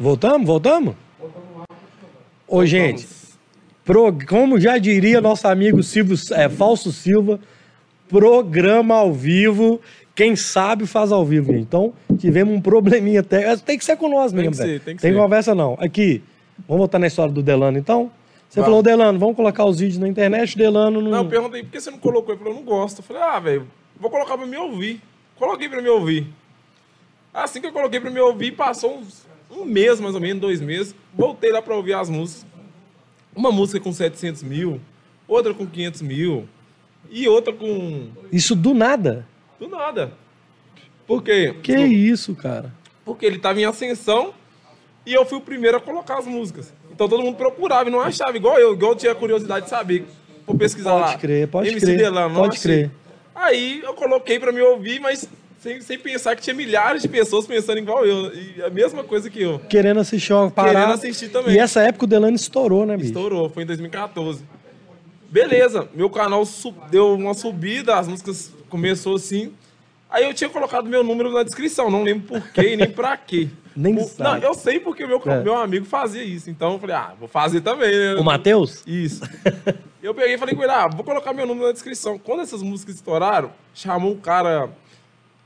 Voltamos? Voltamos? Ô, gente, pro- como já diria nosso amigo Silvio, é, Falso Silva, programa ao vivo. Quem sabe faz ao vivo, gente. Então, tivemos um probleminha até. Tem que ser com nós Tem mesmo, que ser, tem que Tem ser. conversa não. Aqui, vamos voltar na história do Delano, então? Você falou, Delano, vamos colocar os vídeos na internet, Delano não... Não, eu perguntei, por que você não colocou? Ele falou, eu não gosto. Eu falei, ah, velho, vou colocar pra me ouvir. Coloquei pra me ouvir. Assim que eu coloquei pra me ouvir, passou uns, um mês, mais ou menos, dois meses. Voltei lá pra ouvir as músicas. Uma música com 700 mil, outra com 500 mil, e outra com... Isso do nada. Do nada. Por quê? Que isso, cara? Porque ele tava em ascensão e eu fui o primeiro a colocar as músicas. Então todo mundo procurava e não achava, igual eu, igual eu tinha curiosidade de saber. Vou pesquisar lá. Pode crer, pode MC crer, Delano, pode achei. crer. Aí eu coloquei pra me ouvir, mas sem, sem pensar que tinha milhares de pessoas pensando igual eu. E a mesma coisa que eu. Querendo assistir uma parada. Querendo assistir também. E essa época o Delano estourou, né, bicho? Estourou, foi em 2014. Beleza, meu canal deu uma subida, as músicas começou assim. Aí eu tinha colocado meu número na descrição, não lembro por quê nem pra quê. Nem Por- Não, sabe. eu sei porque meu, É. meu amigo fazia isso. Então eu falei, ah, vou fazer também, né? O Matheus? Isso. eu peguei e falei com ele, ah, vou colocar meu número na descrição. Quando essas músicas estouraram, chamou um cara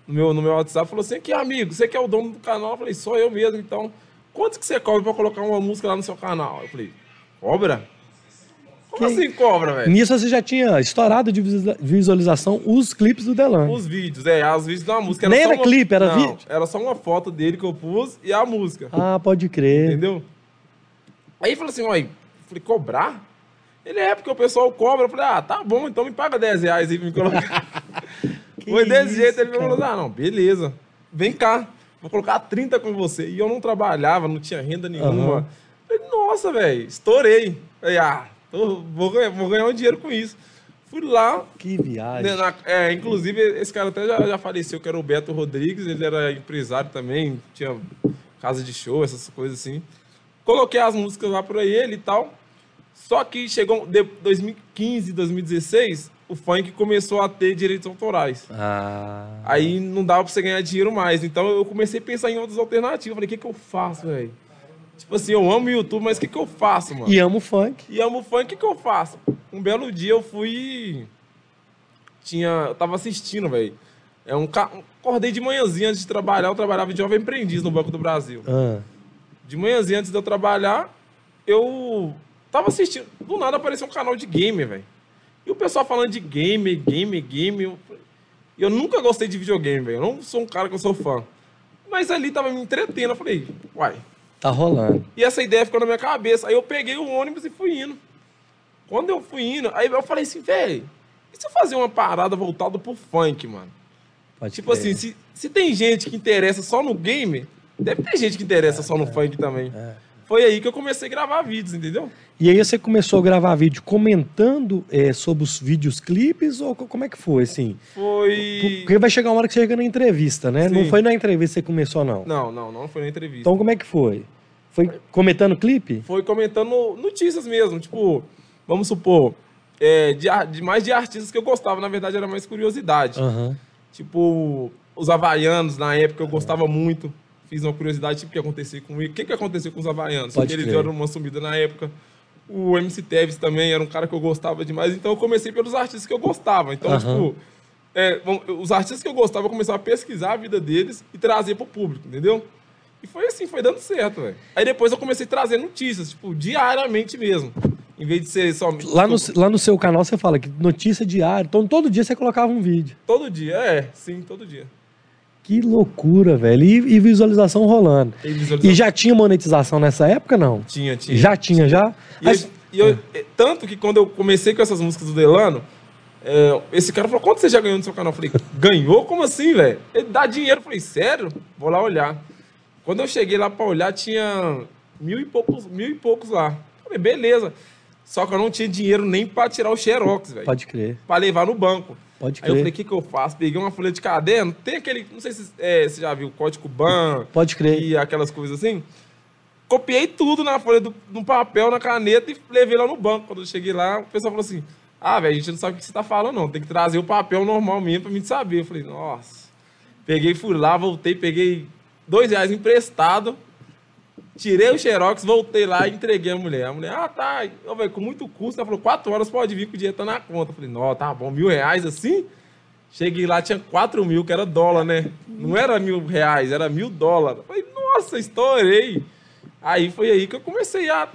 no meu, no meu WhatsApp falou assim, que amigo, você que é o dono do canal? Eu falei, sou eu mesmo, então, quanto que você cobra pra colocar uma música lá no seu canal? Eu falei, cobra? Como Que- assim cobra, velho? Nisso você já tinha estourado de visualiza- visualização os clipes do Delano. Os vídeos, é, os vídeos da música. Nem só era uma- clipe, era Não, vídeo? Era só uma foto dele que eu pus e a música. Ah, pode crer. Entendeu? Aí falou assim, olha, falei, cobrar? Ele é, porque o pessoal cobra. Eu falei, ah, tá bom, então me paga 10 reais aí pra me colocar. Que Foi desse isso, jeito, ele me falou, cara. ah, não, beleza. Vem cá, vou colocar 30 com você. E eu não trabalhava, não tinha renda nenhuma. Aham. Falei, nossa, velho, estourei. Falei, ah, tô- vou, ganhar, vou ganhar um dinheiro com isso. Fui lá, Que viagem. na- é, inclusive, esse cara até já, já faleceu, que era o Beto Rodrigues, ele era empresário também, tinha casa de show, essas coisas assim. Coloquei as músicas lá pra ele e tal. Só que chegou de 2015, 2016, o funk começou a ter direitos autorais. Ah. Aí não dava pra você ganhar dinheiro mais. Então eu comecei a pensar em outras alternativas. Falei, o que, que eu faço, velho? Tipo assim, eu amo o YouTube, mas o que, que eu faço, mano? E amo funk. E amo funk, o que, que eu faço? Um belo dia eu fui. Tinha. Eu tava assistindo, velho. É um ca... Acordei de manhãzinha antes de trabalhar, eu trabalhava de jovem aprendiz no Banco do Brasil. Ah. De manhãzinha antes de eu trabalhar, eu tava assistindo. Do nada apareceu um canal de game, velho. E o pessoal falando de game, game, game. Eu, eu nunca gostei de videogame, velho. Eu não sou um cara que eu sou fã. Mas ali tava me entretendo. Eu falei, uai, Tá rolando. e essa ideia ficou na minha cabeça. Aí eu peguei o ônibus e fui indo. Quando eu fui indo, aí eu falei assim, velho, e se eu fazer uma parada voltada pro funk, mano? Pode Tipo crer. assim, se, se tem gente que interessa só no game, deve ter gente que interessa só no funk também. Foi aí que eu comecei a gravar vídeos, entendeu? E aí você começou a gravar vídeo comentando é, sobre os vídeos clipes ou co- como é que foi, assim? Foi. Porque vai chegar uma hora que você chega na entrevista, né? Não Sim. foi na entrevista que você começou, não. Não, não, não foi na entrevista. Então como é que foi? Foi comentando clipe? foi comentando notícias mesmo, tipo, vamos supor, é, de, de mais de artistas que eu gostava, na verdade era mais curiosidade. Aham. Tipo, os havaianos, na época eu gostava muito. Fiz uma curiosidade, tipo, o que aconteceu com ele. O que, que aconteceu com os havaianos? Pode eles deram uma sumida na época. O MC Teves também era um cara que eu gostava demais. Então eu comecei pelos artistas que eu gostava. Então, Aham. tipo, é, os artistas que eu gostava, eu comecei a pesquisar a vida deles e trazer pro público, entendeu? E foi assim, foi dando certo, velho. Aí depois eu comecei a trazer notícias, tipo, diariamente mesmo. Em vez de ser só. Lá no, lá no seu canal você fala que notícia diária. Então todo dia você colocava um vídeo. Todo dia, é, sim, todo dia. Que loucura, velho. E, e visualização rolando. E visualização. E já tinha monetização nessa época, não? Tinha, tinha. Já tinha, já? E, Mas- eu- eu- é, tanto que quando eu comecei com essas músicas do Delano, é, esse cara falou: quanto você já ganhou no seu canal? Eu falei: ganhou? Como assim, velho? Ele dá dinheiro. Eu falei: sério? Vou lá olhar. Quando eu cheguei lá pra olhar, tinha mil e poucos, mil e poucos lá. Eu falei: beleza. Só que eu não tinha dinheiro nem pra tirar o Xerox, velho. Pode crer, Pra levar no banco. Pode Aí eu falei: crer. o que, que eu faço? Peguei uma folha de caderno. Tem aquele. Não sei se é, você já viu, código BAN Pode crer. e aquelas coisas assim. Copiei tudo na folha do, no papel, na caneta e levei lá no banco. Quando eu cheguei lá, o pessoal falou assim: Ah, velho, a gente não sabe o que você tá falando, não. Tem que trazer o papel normal mesmo pra mim saber. Eu falei, nossa. Peguei, fui lá, voltei, peguei dois reais emprestado. Tirei o Xerox, voltei lá e entreguei a mulher. A mulher, ah, tá. Eu, véio, com muito custo. Ela falou, quatro horas pode vir que o dinheiro tá na conta. Eu falei, não, tá bom, mil reais assim? Cheguei lá, tinha quatro mil, que era dólar, né? Não era mil reais, era mil dólares. Falei, nossa, estourei. Aí foi aí que eu comecei a,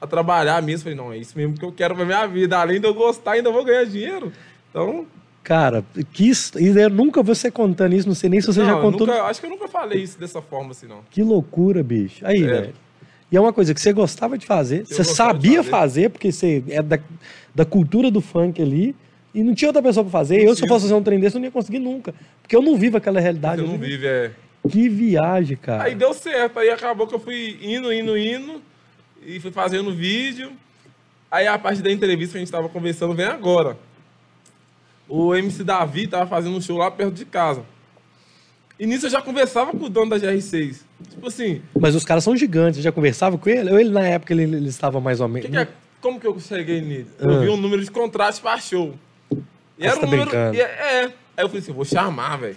a trabalhar mesmo. Falei, não, é isso mesmo que eu quero pra minha vida. Além de eu gostar, ainda vou ganhar dinheiro. Então, Cara, que, e eu nunca você contando isso, não sei nem se você não, já eu contou. nunca- acho que eu nunca falei isso dessa forma assim, não. Que loucura, bicho. Aí, É. velho. E é uma coisa que você gostava de fazer, você sabia fazer. fazer. porque você é da, da cultura do funk ali, e não tinha outra pessoa pra fazer. Eu, se eu fosse fazer um trem desse, eu não ia conseguir nunca. Porque eu não vivo aquela realidade. Você não eu vivo- vive, é. Que viagem, cara. Aí deu certo, aí acabou que eu fui indo, indo, indo, e fui fazendo vídeo. Aí a parte da entrevista que a gente tava conversando vem agora. O MC Davi tava fazendo um show lá perto de casa. E nisso eu já conversava com o dono da GR6. Tipo assim, Mas os caras são gigantes, você já conversava com ele? Ou ele, na época, ele, ele estava mais ou menos... que que é- como que eu cheguei nele? Eu Ah. vi um número de contraste pra show. E era um tá número. brincando. e é, é. Aí eu falei assim, vou chamar, velho.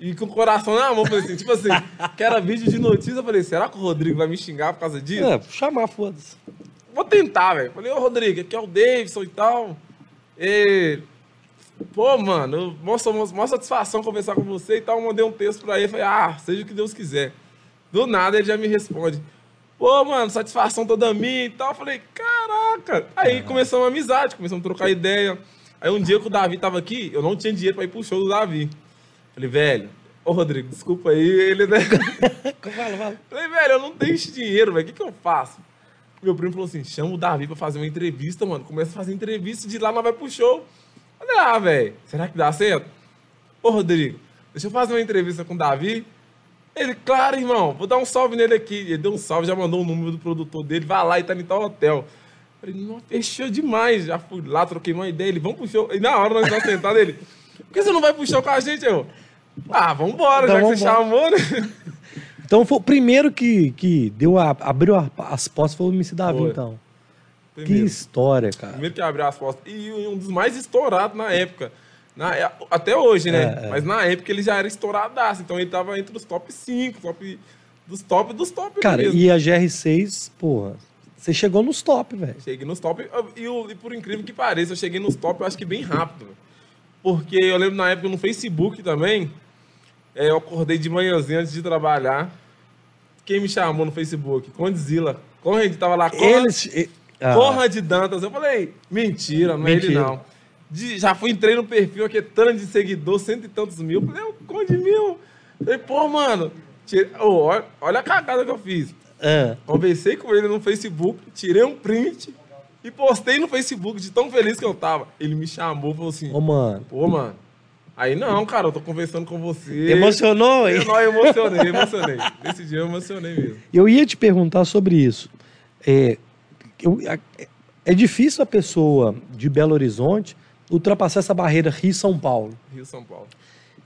E com o coração na mão, falei assim, tipo assim, que era vídeo de notícia, eu falei, será que o Rodrigo vai me xingar por causa disso? É, chamar, foda-se. Vou tentar, velho. Falei, ô Rodrigo, aqui é o Davidson e tal. E... Pô, mano, mostra, mostra satisfação conversar com você e tal. Eu mandei um texto pra ele. Falei, ah, seja o que Deus quiser. Do nada ele já me responde. Pô, mano, satisfação toda minha e tal. Eu Falei, caraca. Aí começamos uma amizade, começamos a trocar ideia. Aí um dia que o Davi tava aqui, eu não tinha dinheiro pra ir pro show do Davi. Falei, velho, ô Rodrigo, desculpa aí, ele, né? Fala, fala. Falei, velho, eu não tenho esse dinheiro, velho. O que, que eu faço? Meu primo falou assim: chama o Davi pra fazer uma entrevista, mano. Começa a fazer entrevista de lá nós vai pro show. Falei, ah, velho, será que dá certo? Ô, Rodrigo, deixa eu fazer uma entrevista com o Davi. Ele, claro, irmão, vou dar um salve nele aqui. Ele deu um salve, já mandou o número do produtor dele, vai lá e tá em tal hotel. Falei, não, fechou demais. Já fui lá, troquei uma ideia. Ele, vamos pro show. E na hora nós estávamos sentados, ele, por que você não vai pro show com a gente? Eu, ah, vambora, Então já que você vambora. chamou, né? Então, foi o primeiro que, que deu a, abriu a- as portas foi o MC Davi, Foi. então. Que Primeiro. história, cara. Primeiro que abriu as portas. E um dos mais estourados na época. Na, é, até hoje, né? É, é. Mas na época ele já era estouradaço. Então ele tava entre os top 5, top, dos top dos top Cara, mesmo. e a GR6, porra, você chegou nos top, velho. Cheguei nos top. E, e por incrível que pareça, eu cheguei nos top, eu acho que bem rápido. Porque eu lembro na época no Facebook também. é, eu acordei de manhãzinha antes de trabalhar. Quem me chamou no Facebook? Condzilla. Conrad tava lá. Eles. Ah, Conrad Dantas. Eu falei, mentira, não é ele Mentira. não. De- já fui, entrei no perfil aqui, tanto de seguidor, cento e tantos mil. Falei, o Conde mil. Falei, pô, mano, tira- ô, olha, olha a cagada que eu fiz. ah, Conversei com ele no Facebook, tirei um print e postei no Facebook de tão feliz que eu tava. Ele me chamou e falou assim, Ô, mano. pô, mano. Aí não, cara, eu tô conversando com você. Emocionou, hein? Eu, não, eu emocionei, emocionei. Nesse dia eu emocionei mesmo. Eu ia te perguntar sobre isso. É, é difícil a pessoa de Belo Horizonte ultrapassar essa barreira Rio-São Paulo. Rio São Paulo.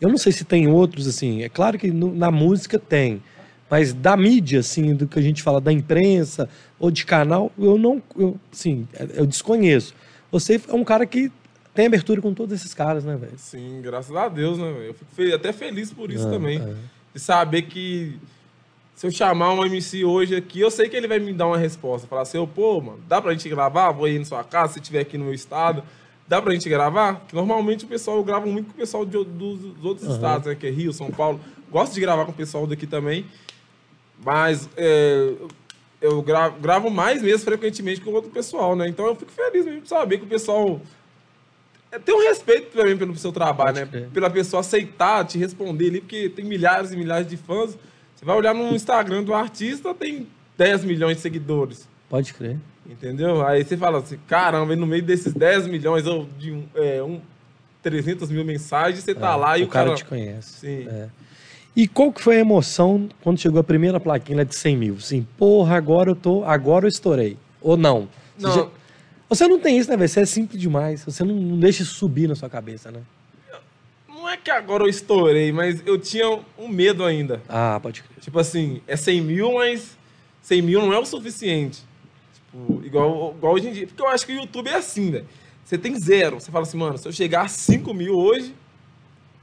Eu não sei se tem outros, assim. É claro que no- na música tem. Mas da mídia, assim, do que a gente fala da imprensa ou de canal, eu não. Eu, sim, eu desconheço. Você é um cara que tem abertura com todos esses caras, né, velho? Sim, graças a Deus, né? velho? Eu fico até feliz por isso Ah, também. é. De saber que se eu chamar um MC hoje aqui, eu sei que ele vai me dar uma resposta. Falar assim, pô, mano, dá pra gente gravar? Vou aí na sua casa, se estiver aqui no meu estado. Dá pra gente gravar? Que normalmente o pessoal, eu gravo muito com o pessoal de, dos, outros Aham. estados, né? Que é Rio, São Paulo. Gosto de gravar com o pessoal daqui também. Mas é, eu gravo, gravo mais mesmo frequentemente com o outro pessoal, né? Então eu fico feliz mesmo de saber que o pessoal é, tem um respeito também pelo seu trabalho, Pode né? Pela pessoa aceitar, te responder ali, porque tem milhares e milhares de fãs. Você vai olhar no Instagram do artista, tem 10 milhões de seguidores. Pode crer. Entendeu? Aí você fala assim, caramba, e no meio desses 10 milhões ou de um, é, um 300 mil mensagens, você tá É, lá e o o cara... cara te conhece. Sim. É. E qual que foi a emoção quando chegou a primeira plaquinha de 100 mil? Assim, porra, agora eu tô, agora eu estourei. Ou não? Você, Não. já- você não tem isso, né, velho? Você é simples demais. Você não, não deixa isso subir na sua cabeça, né? É que agora eu estourei, mas eu tinha um medo ainda. Ah, pode crer. Tipo assim, é 100 mil, mas 100 mil não é o suficiente. Tipo, igual, igual hoje em dia. Porque eu acho que o YouTube é assim, velho. Você tem zero. Você fala assim, mano, se eu chegar a 5 mil hoje,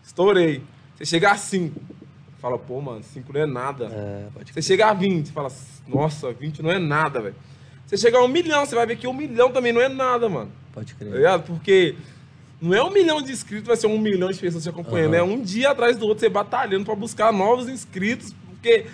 estourei. Você chegar a 5, Fala, pô, mano, 5 não é nada. É, pode Você chega a 20, você fala, nossa, 20 não é nada, velho. Você chega a um milhão, você vai ver que um milhão também não é nada, mano. Pode Tá crer. ligado? Porque não é um milhão de inscritos, vai ser um milhão de pessoas te acompanhando. Aham. É um dia atrás do outro, você batalhando pra buscar novos inscritos. Porque,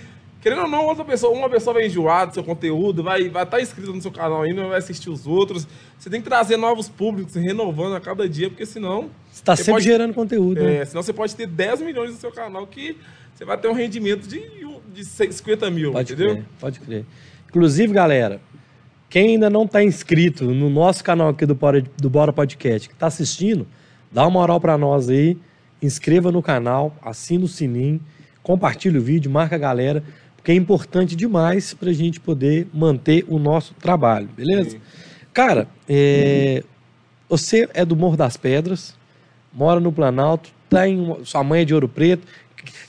querendo ou não, outra pessoa, uma pessoa vai enjoar do seu conteúdo, vai estar vai tá inscrita no seu canal ainda, vai assistir os outros. Você tem que trazer novos públicos, renovando a cada dia, porque senão. Você tá você sempre pode- gerando conteúdo, né? É, senão você pode ter 10 milhões no seu canal que você vai ter um rendimento de, de 50 mil, Pode entendeu? crer, pode crer. Inclusive, galera, quem ainda não tá inscrito no nosso canal aqui do Bora, do Bora Podcast, que tá assistindo, dá uma moral pra nós aí, inscreva no canal, assina o sininho, compartilha o vídeo, marca a galera, porque é importante demais pra gente poder manter o nosso trabalho, beleza? Sim. Cara, é, você é do Morro das Pedras, mora no Planalto, tá em, sua mãe é de Ouro Preto.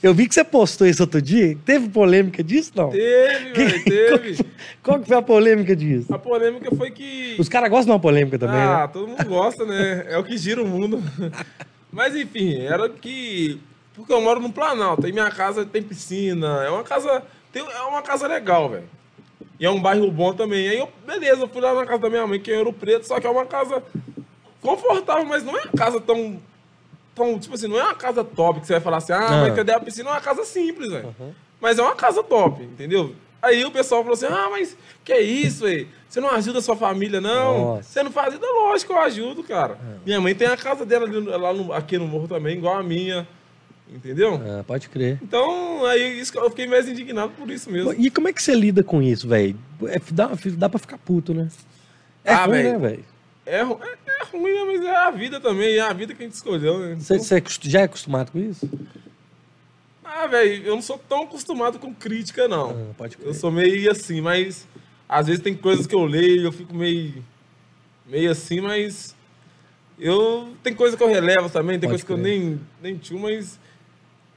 Eu vi que você postou isso outro dia. Teve polêmica disso, não? Teve, velho, teve. Qual que foi a polêmica disso? A polêmica foi que. Os caras gostam de uma polêmica também, ah, né? todo mundo gosta, né? É o que gira o mundo. Mas enfim, era que. Porque eu moro no Planalto, aí minha casa tem piscina, é uma casa. Tem, é uma casa legal, velho. E é um bairro bom também. Aí eu, beleza, eu fui lá na casa da minha mãe, que é Ouro Preto, só que é uma casa confortável, mas não é uma casa tão. Tão tipo assim, não é uma casa top que você vai falar assim, ah, Ah. mas cadê a piscina? É uma casa simples, velho. Mas é uma casa top, entendeu? Aí o pessoal falou assim: ah, mas que é isso, velho? Você não ajuda a sua família, não? Nossa. Você não faz isso? Lógico, eu ajudo, cara. Minha mãe tem a casa dela lá no- aqui no morro também, igual a minha. Entendeu? Ah, pode crer. Então, aí isso eu fiquei mais indignado por isso mesmo. E como é que você lida com isso, velho? É, dá, dá pra ficar puto, né? É Ah, ruim, velho. né, velho? É, ru- é, ruim, né? mas é a vida também, é a vida que a gente escolheu, né? Você, você é já é acostumado com isso? Ah, velho, eu não sou tão acostumado com crítica, não. Ah, pode crer. Eu sou meio assim, mas às vezes tem coisas que eu leio eu fico meio, meio assim, mas eu tem coisa que eu relevo também, tem Pode coisa que eu crer. nem, nem tio, mas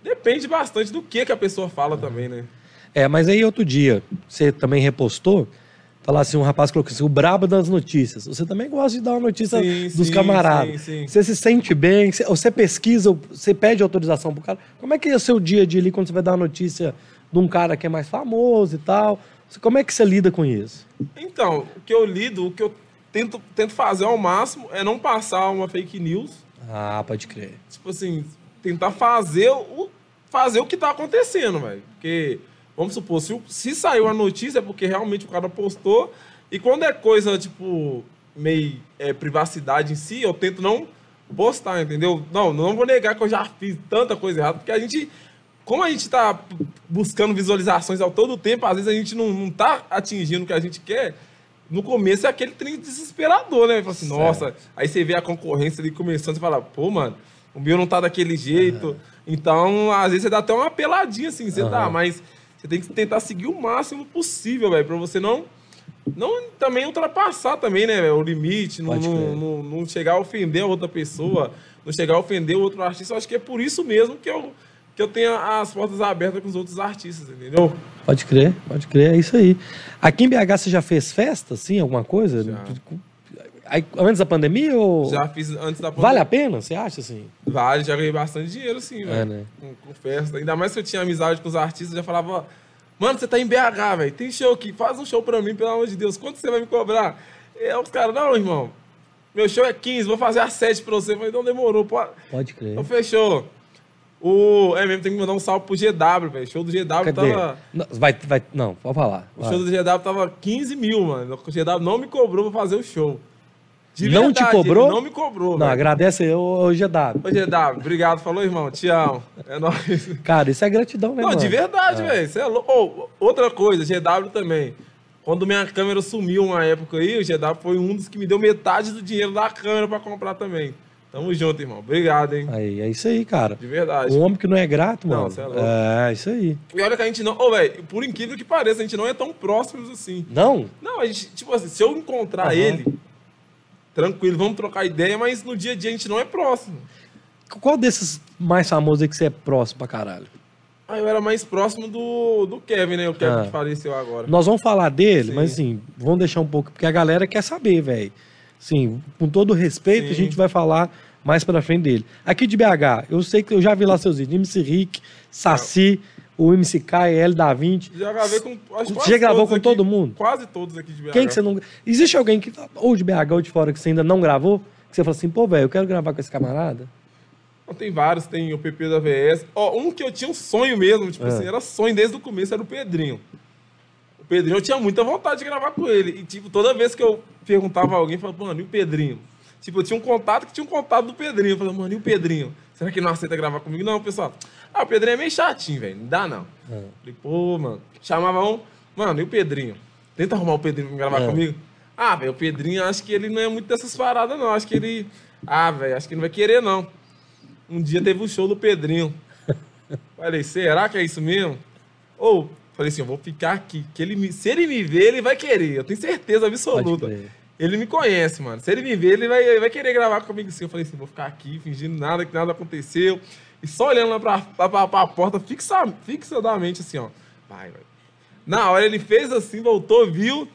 depende bastante do que, que a pessoa fala também, né? É, mas aí outro dia, você também repostou, tá lá assim, um rapaz colocou assim, o brabo das notícias. Você também gosta de dar uma notícia Sim, dos sim, camaradas. sim, sim. Você se sente bem, você, você pesquisa, você pede autorização pro cara. Como é que é o seu dia a dia ali quando você vai dar uma notícia de um cara que é mais famoso e tal? Como é que você lida com isso? Então, o que eu lido, o que eu tento, tento fazer ao máximo é não passar uma fake news. Ah, pode crer. Tipo assim, tentar fazer o, fazer o que tá acontecendo, velho. Porque, vamos supor, se, se saiu a notícia é porque realmente o cara postou. E quando é coisa, tipo, meio é, privacidade em si, eu tento não postar, entendeu? Não, não vou negar que eu já fiz tanta coisa errada, porque a gente. Como a gente tá buscando visualizações ao todo tempo, às vezes a gente não, não tá atingindo o que a gente quer. No começo é aquele trem desesperador, né? Fala assim, Certo. nossa, aí você vê a concorrência ali começando, você fala, pô, mano, o meu não tá daquele jeito. Então, às vezes você dá até uma peladinha assim, você dá, Aham. mas você tem que tentar seguir o máximo possível, velho, pra você não. Não também ultrapassar também, né, velho, o limite, não, não, não, não chegar a ofender a outra pessoa, não chegar a ofender o outro artista. Eu acho que é por isso mesmo que eu, que eu tenho as portas abertas com os outros artistas, entendeu? Pode crer, pode crer, é isso aí. Aqui em BH você já fez festa, assim, alguma coisa? Já. Aí, antes da pandemia ou... Já fiz antes da Vale a pena, você acha, assim? Vale, já ganhei bastante dinheiro, sim, velho. É, né? Festa. Ainda mais que eu tinha amizade com os artistas, eu já falava, mano, você tá em BH, velho. Tem show aqui, faz um show pra mim, pelo amor de Deus. Quanto você vai me cobrar? E aí os caras, não, irmão. Meu show é 15, vou fazer a 7 pra você. Eu falei, não demorou, pô. Pode crer. Então fechou. O. É mesmo, tem que mandar um salve pro GW, velho. Show do GW Cadê? tava. Não, vai, vai, não, pode falar. O vai. show do GW tava 15 mil, mano. O GW não me cobrou pra fazer o show. De Não te verdade, cobrou? ele Não me cobrou, Não, velho. agradece aí, ô, GW. Ô, GW, obrigado. Falou, irmão. Te amo. É nóis. Cara, isso é gratidão, né, Não, mano? de verdade, velho. Cê é lou- Ô, outra coisa, GW também. Quando minha câmera sumiu uma época aí, o GW foi um dos que me deu metade do dinheiro da câmera pra comprar também. Tamo junto, irmão. Obrigado, hein? Aí, é isso aí, cara. De verdade. Um homem que não é grato, Não, mano. cê é louco. é, isso aí. E olha que a gente não. Ô, velho, por incrível que pareça, a gente não é tão próximos assim. Não? Não, a gente, tipo assim, se eu encontrar Aham. ele, tranquilo, vamos trocar ideia, mas no dia a dia a gente não é próximo. Qual desses mais famosos aí que você é próximo pra caralho? Ah, eu era mais próximo do, do Kevin, né? O Kevin Ah. que faleceu agora. Nós vamos falar dele, Sim. mas assim, vamos deixar um pouco, porque a galera quer saber, velho. Sim, com todo respeito, Sim. a gente vai falar mais pra frente dele. Aqui de BH, eu sei que eu já vi lá seus vídeos. MC Rick, Saci, o MC Kai, L da 20. Já gravei com. Acho Você já gravou com aqui, todo mundo? Quase todos aqui de BH. Quem que você não. Existe alguém que, ou de BH ou de fora, que você ainda não gravou? Que você fala assim, pô, velho, eu quero gravar com esse camarada? Não, Tem vários, tem o PP da VS. Ó, um que eu tinha um sonho mesmo, tipo Ah. assim, era sonho desde o começo, era o Pedrinho. O Pedrinho, eu tinha muita vontade de gravar com ele. E, tipo, toda vez que eu perguntava a alguém, eu falava, mano, e o Pedrinho? Tipo, eu tinha um contato que tinha um contato do Pedrinho. Eu falei, mano, e o Pedrinho? Será que ele não aceita gravar comigo? Não, pessoal. Ah, o Pedrinho é meio chatinho, velho. Não dá, não. É. Falei, pô, mano. Chamava um, mano, e o Pedrinho? Tenta arrumar o Pedrinho pra gravar É. comigo. Ah, velho, o Pedrinho, acho que ele não é muito dessas paradas, não. Acho que ele. Ah, velho, acho que ele não vai querer, não. Um dia teve um show do Pedrinho. Falei, será que é isso mesmo? Ou, falei assim, eu vou ficar aqui. Que ele me, se ele me ver, ele vai querer. Eu tenho certeza absoluta. Ele me conhece, mano. Se ele me ver, ele vai, ele vai querer gravar comigo assim. Eu falei assim, vou ficar aqui fingindo nada, que nada aconteceu. E só olhando lá pra, pra, pra, pra porta fixa, fixadamente assim, ó. Vai, vai. Na hora ele fez assim, voltou, viu.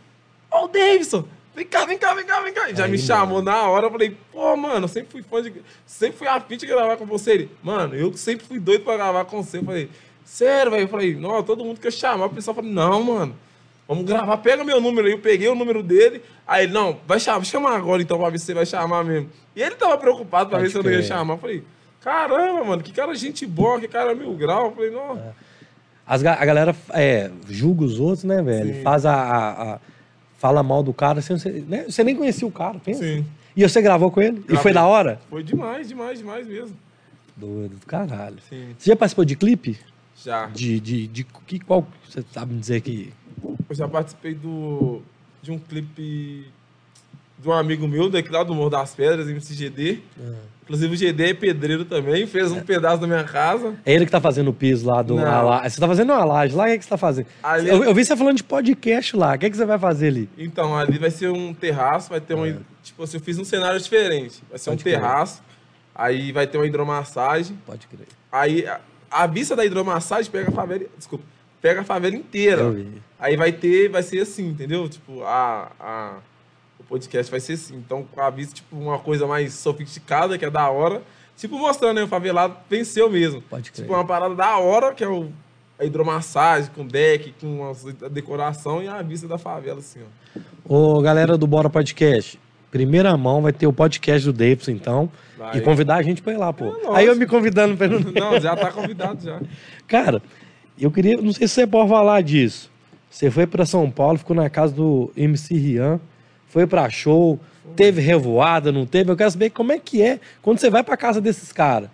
Ó, o Davidson! Vem cá, vem cá, vem cá, vem cá. Já Aí, me chamou na hora, eu falei, pô, mano, eu sempre fui fã de. Sempre fui afim de gravar com você. Ele, mano, eu sempre fui doido pra gravar com você. Eu falei, sério, velho? Eu falei, não, todo mundo que eu chamar, o pessoal falou, não, mano. Vamos gravar, pega meu número aí. Eu peguei o número dele. Aí ele, não, vai chamar, chama agora então pra ver se você vai chamar mesmo. E ele tava preocupado pra Pode ver se eu não ia chamar. Eu falei, caramba, mano, que cara gente boa, que cara mil grau. Eu falei, não. As ga- a galera é, julga os outros, né, velho? Sim. Faz a, a- a- Fala mal do cara. Você, você, né? você nem conhecia o cara, pensa. Sim. E você gravou com ele? E Gravei. foi da hora? Foi demais, demais, demais mesmo. Doido do caralho. Sim. Você já participou de clipe? Já. De, de, de, que, qual você sabe me dizer que. Eu já participei do, de um clipe de um amigo meu daqui lá do Morro das Pedras, MCGD. Inclusive o GD é pedreiro também, fez um pedaço da minha casa. É ele que tá fazendo o piso lá do. La- Você tá fazendo uma laje lá? O que, é que você tá fazendo? Ali- Eu, eu vi você falando de podcast lá. O que, é que você vai fazer ali? Então, ali vai ser um terraço, vai ter um. Tipo assim, eu fiz um cenário diferente. Vai ser É. Pode um crer. terraço, aí vai ter uma hidromassagem. Pode crer. Aí a, a vista da hidromassagem pega a favela. Desculpa, pega a favela inteira. Aí vai ter, vai ser assim, entendeu? Tipo, a, a, o podcast vai ser assim. Então, com a vista, tipo, uma coisa mais sofisticada, que é da hora. Tipo, mostrando, né? O favelado venceu mesmo. Pode crer. Tipo, uma parada da hora, que é o, a hidromassagem, com deck, com a decoração e a vista da favela, assim, ó. Ô, galera do Bora Podcast. Primeira mão vai ter o podcast do Davidson, então. Vai. E convidar a gente pra ir lá, pô. É. Aí eu me convidando pra. Não, já tá convidado já. Cara, eu queria. Não sei se você pode falar disso. Você foi pra São Paulo, ficou na casa do MC Rian, foi pra show, teve revoada, não teve? Eu quero saber como é que é quando você vai pra casa desses caras.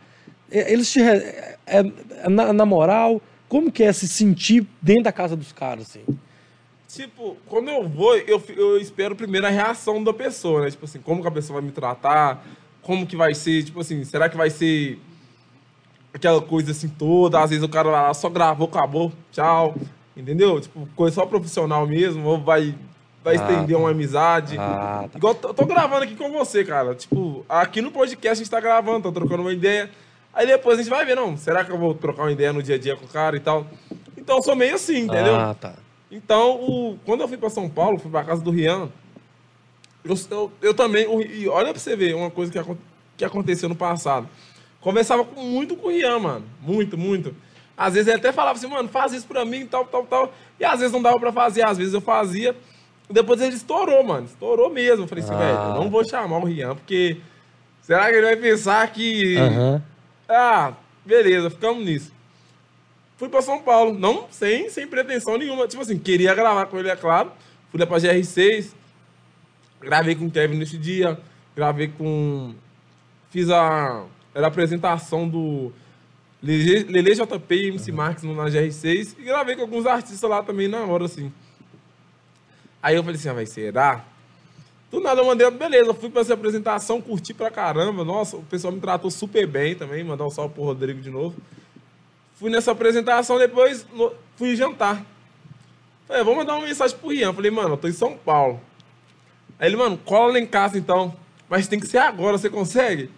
É, Eles te. É, é- na, na moral, como que é se sentir dentro da casa dos caras, assim? Tipo, quando eu vou, eu, eu espero primeiro a reação da pessoa, né? Tipo assim, como que a pessoa vai me tratar, como que vai ser, tipo assim, será que vai ser aquela coisa assim toda? Às vezes o cara lá só gravou, acabou, tchau, entendeu? Tipo, coisa só profissional mesmo, ou vai, vai Ah, estender tá. uma amizade. Ah, tá. Igual eu tô gravando aqui com você, cara. Tipo, aqui no podcast a gente tá gravando, tá trocando uma ideia. Aí depois a gente vai ver, não, será que eu vou trocar uma ideia no dia a dia com o cara e tal? Então eu sou meio assim, entendeu? Ah, tá. Então, o- quando eu fui pra São Paulo, fui pra casa do Rian, eu, eu, eu também. o- e olha pra você ver uma coisa que, que aconteceu no passado. Conversava muito com o Rian, mano. Muito, muito. Às vezes ele até falava assim, mano, faz isso pra mim, tal, tal, tal. E às vezes não dava pra fazer, às vezes eu fazia. Depois ele estourou, mano. Estourou mesmo. Eu falei assim, Ah. velho, eu não vou chamar o Rian, porque. Será que ele vai pensar que. Aham. Ah, beleza, ficamos nisso. Fui pra São Paulo, não sem, sem pretensão nenhuma. Tipo assim, queria gravar com ele, é claro. Fui lá pra GR6, gravei com o Kevin nesse dia, gravei com. Fiz a. Era a apresentação do Lele Lele JP e MC Marques no- na GR6 e gravei com alguns artistas lá também na hora, assim. Aí eu falei assim, ah, vai será? Do nada eu mandei, beleza, fui pra essa apresentação, curti pra caramba. Nossa, o pessoal me tratou super bem também, mandar um salve pro Rodrigo de novo. Fui nessa apresentação, depois no- fui jantar. Falei, vou mandar uma mensagem pro Rian. Falei, mano, eu tô em São Paulo. Aí ele, mano, cola lá em casa então. Mas tem que ser agora, você consegue?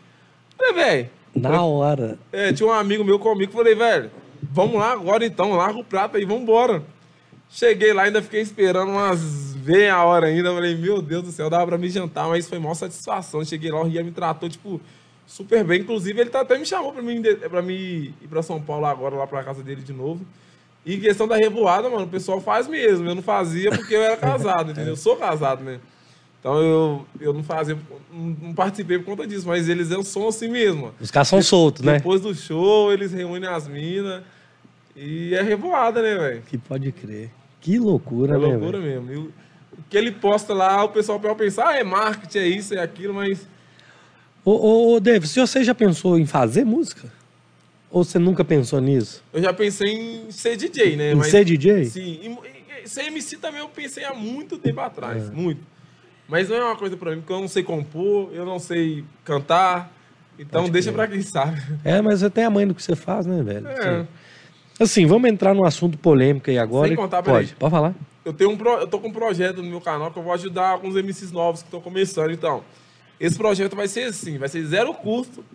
Falei, velho. Na hora. É, tinha um amigo meu comigo, falei, velho, vamos lá agora então, larga o prato aí, vambora. Cheguei lá, ainda fiquei esperando umas meia hora ainda. Falei, meu Deus do céu, dava pra me jantar, mas foi maior satisfação. Cheguei lá, o Rian me tratou, tipo, super bem. Inclusive, ele tá, até me chamou pra mim, pra mim ir pra São Paulo agora, lá pra casa dele de novo. E questão da revoada, mano, o pessoal faz mesmo. Eu não fazia porque eu era casado, entendeu? Eu sou casado, né? Então eu, eu não fazia, não, participei por conta disso, mas eles são assim mesmo. Os caras são soltos, né? Depois do show, eles reúnem as minas. E é revoada, né, velho? Que pode crer. Que loucura, É né, loucura mesmo. E o o que ele posta lá, o pessoal pode pensar, ah, é marketing, é isso, é aquilo, mas Ô, ô, ô, David, se você já pensou em fazer música? Ou você nunca pensou nisso? eu já pensei em ser DJ, né? Em mas, ser DJ? Sim. E, e, ser MC também eu pensei há muito tempo É. atrás, muito. Mas não é uma coisa pra mim, porque eu não sei compor, eu não sei cantar. Então Pode deixa pra quem sabe. É, mas você tem a mãe do que você faz, né, velho? É. Assim, vamos entrar num assunto polêmico aí agora. Sem contar, pode, pode falar. Eu tenho um pro- eu tô com um projeto no meu canal que eu vou ajudar alguns MCs novos que estão começando, então. Esse projeto vai ser assim, vai ser zero custo.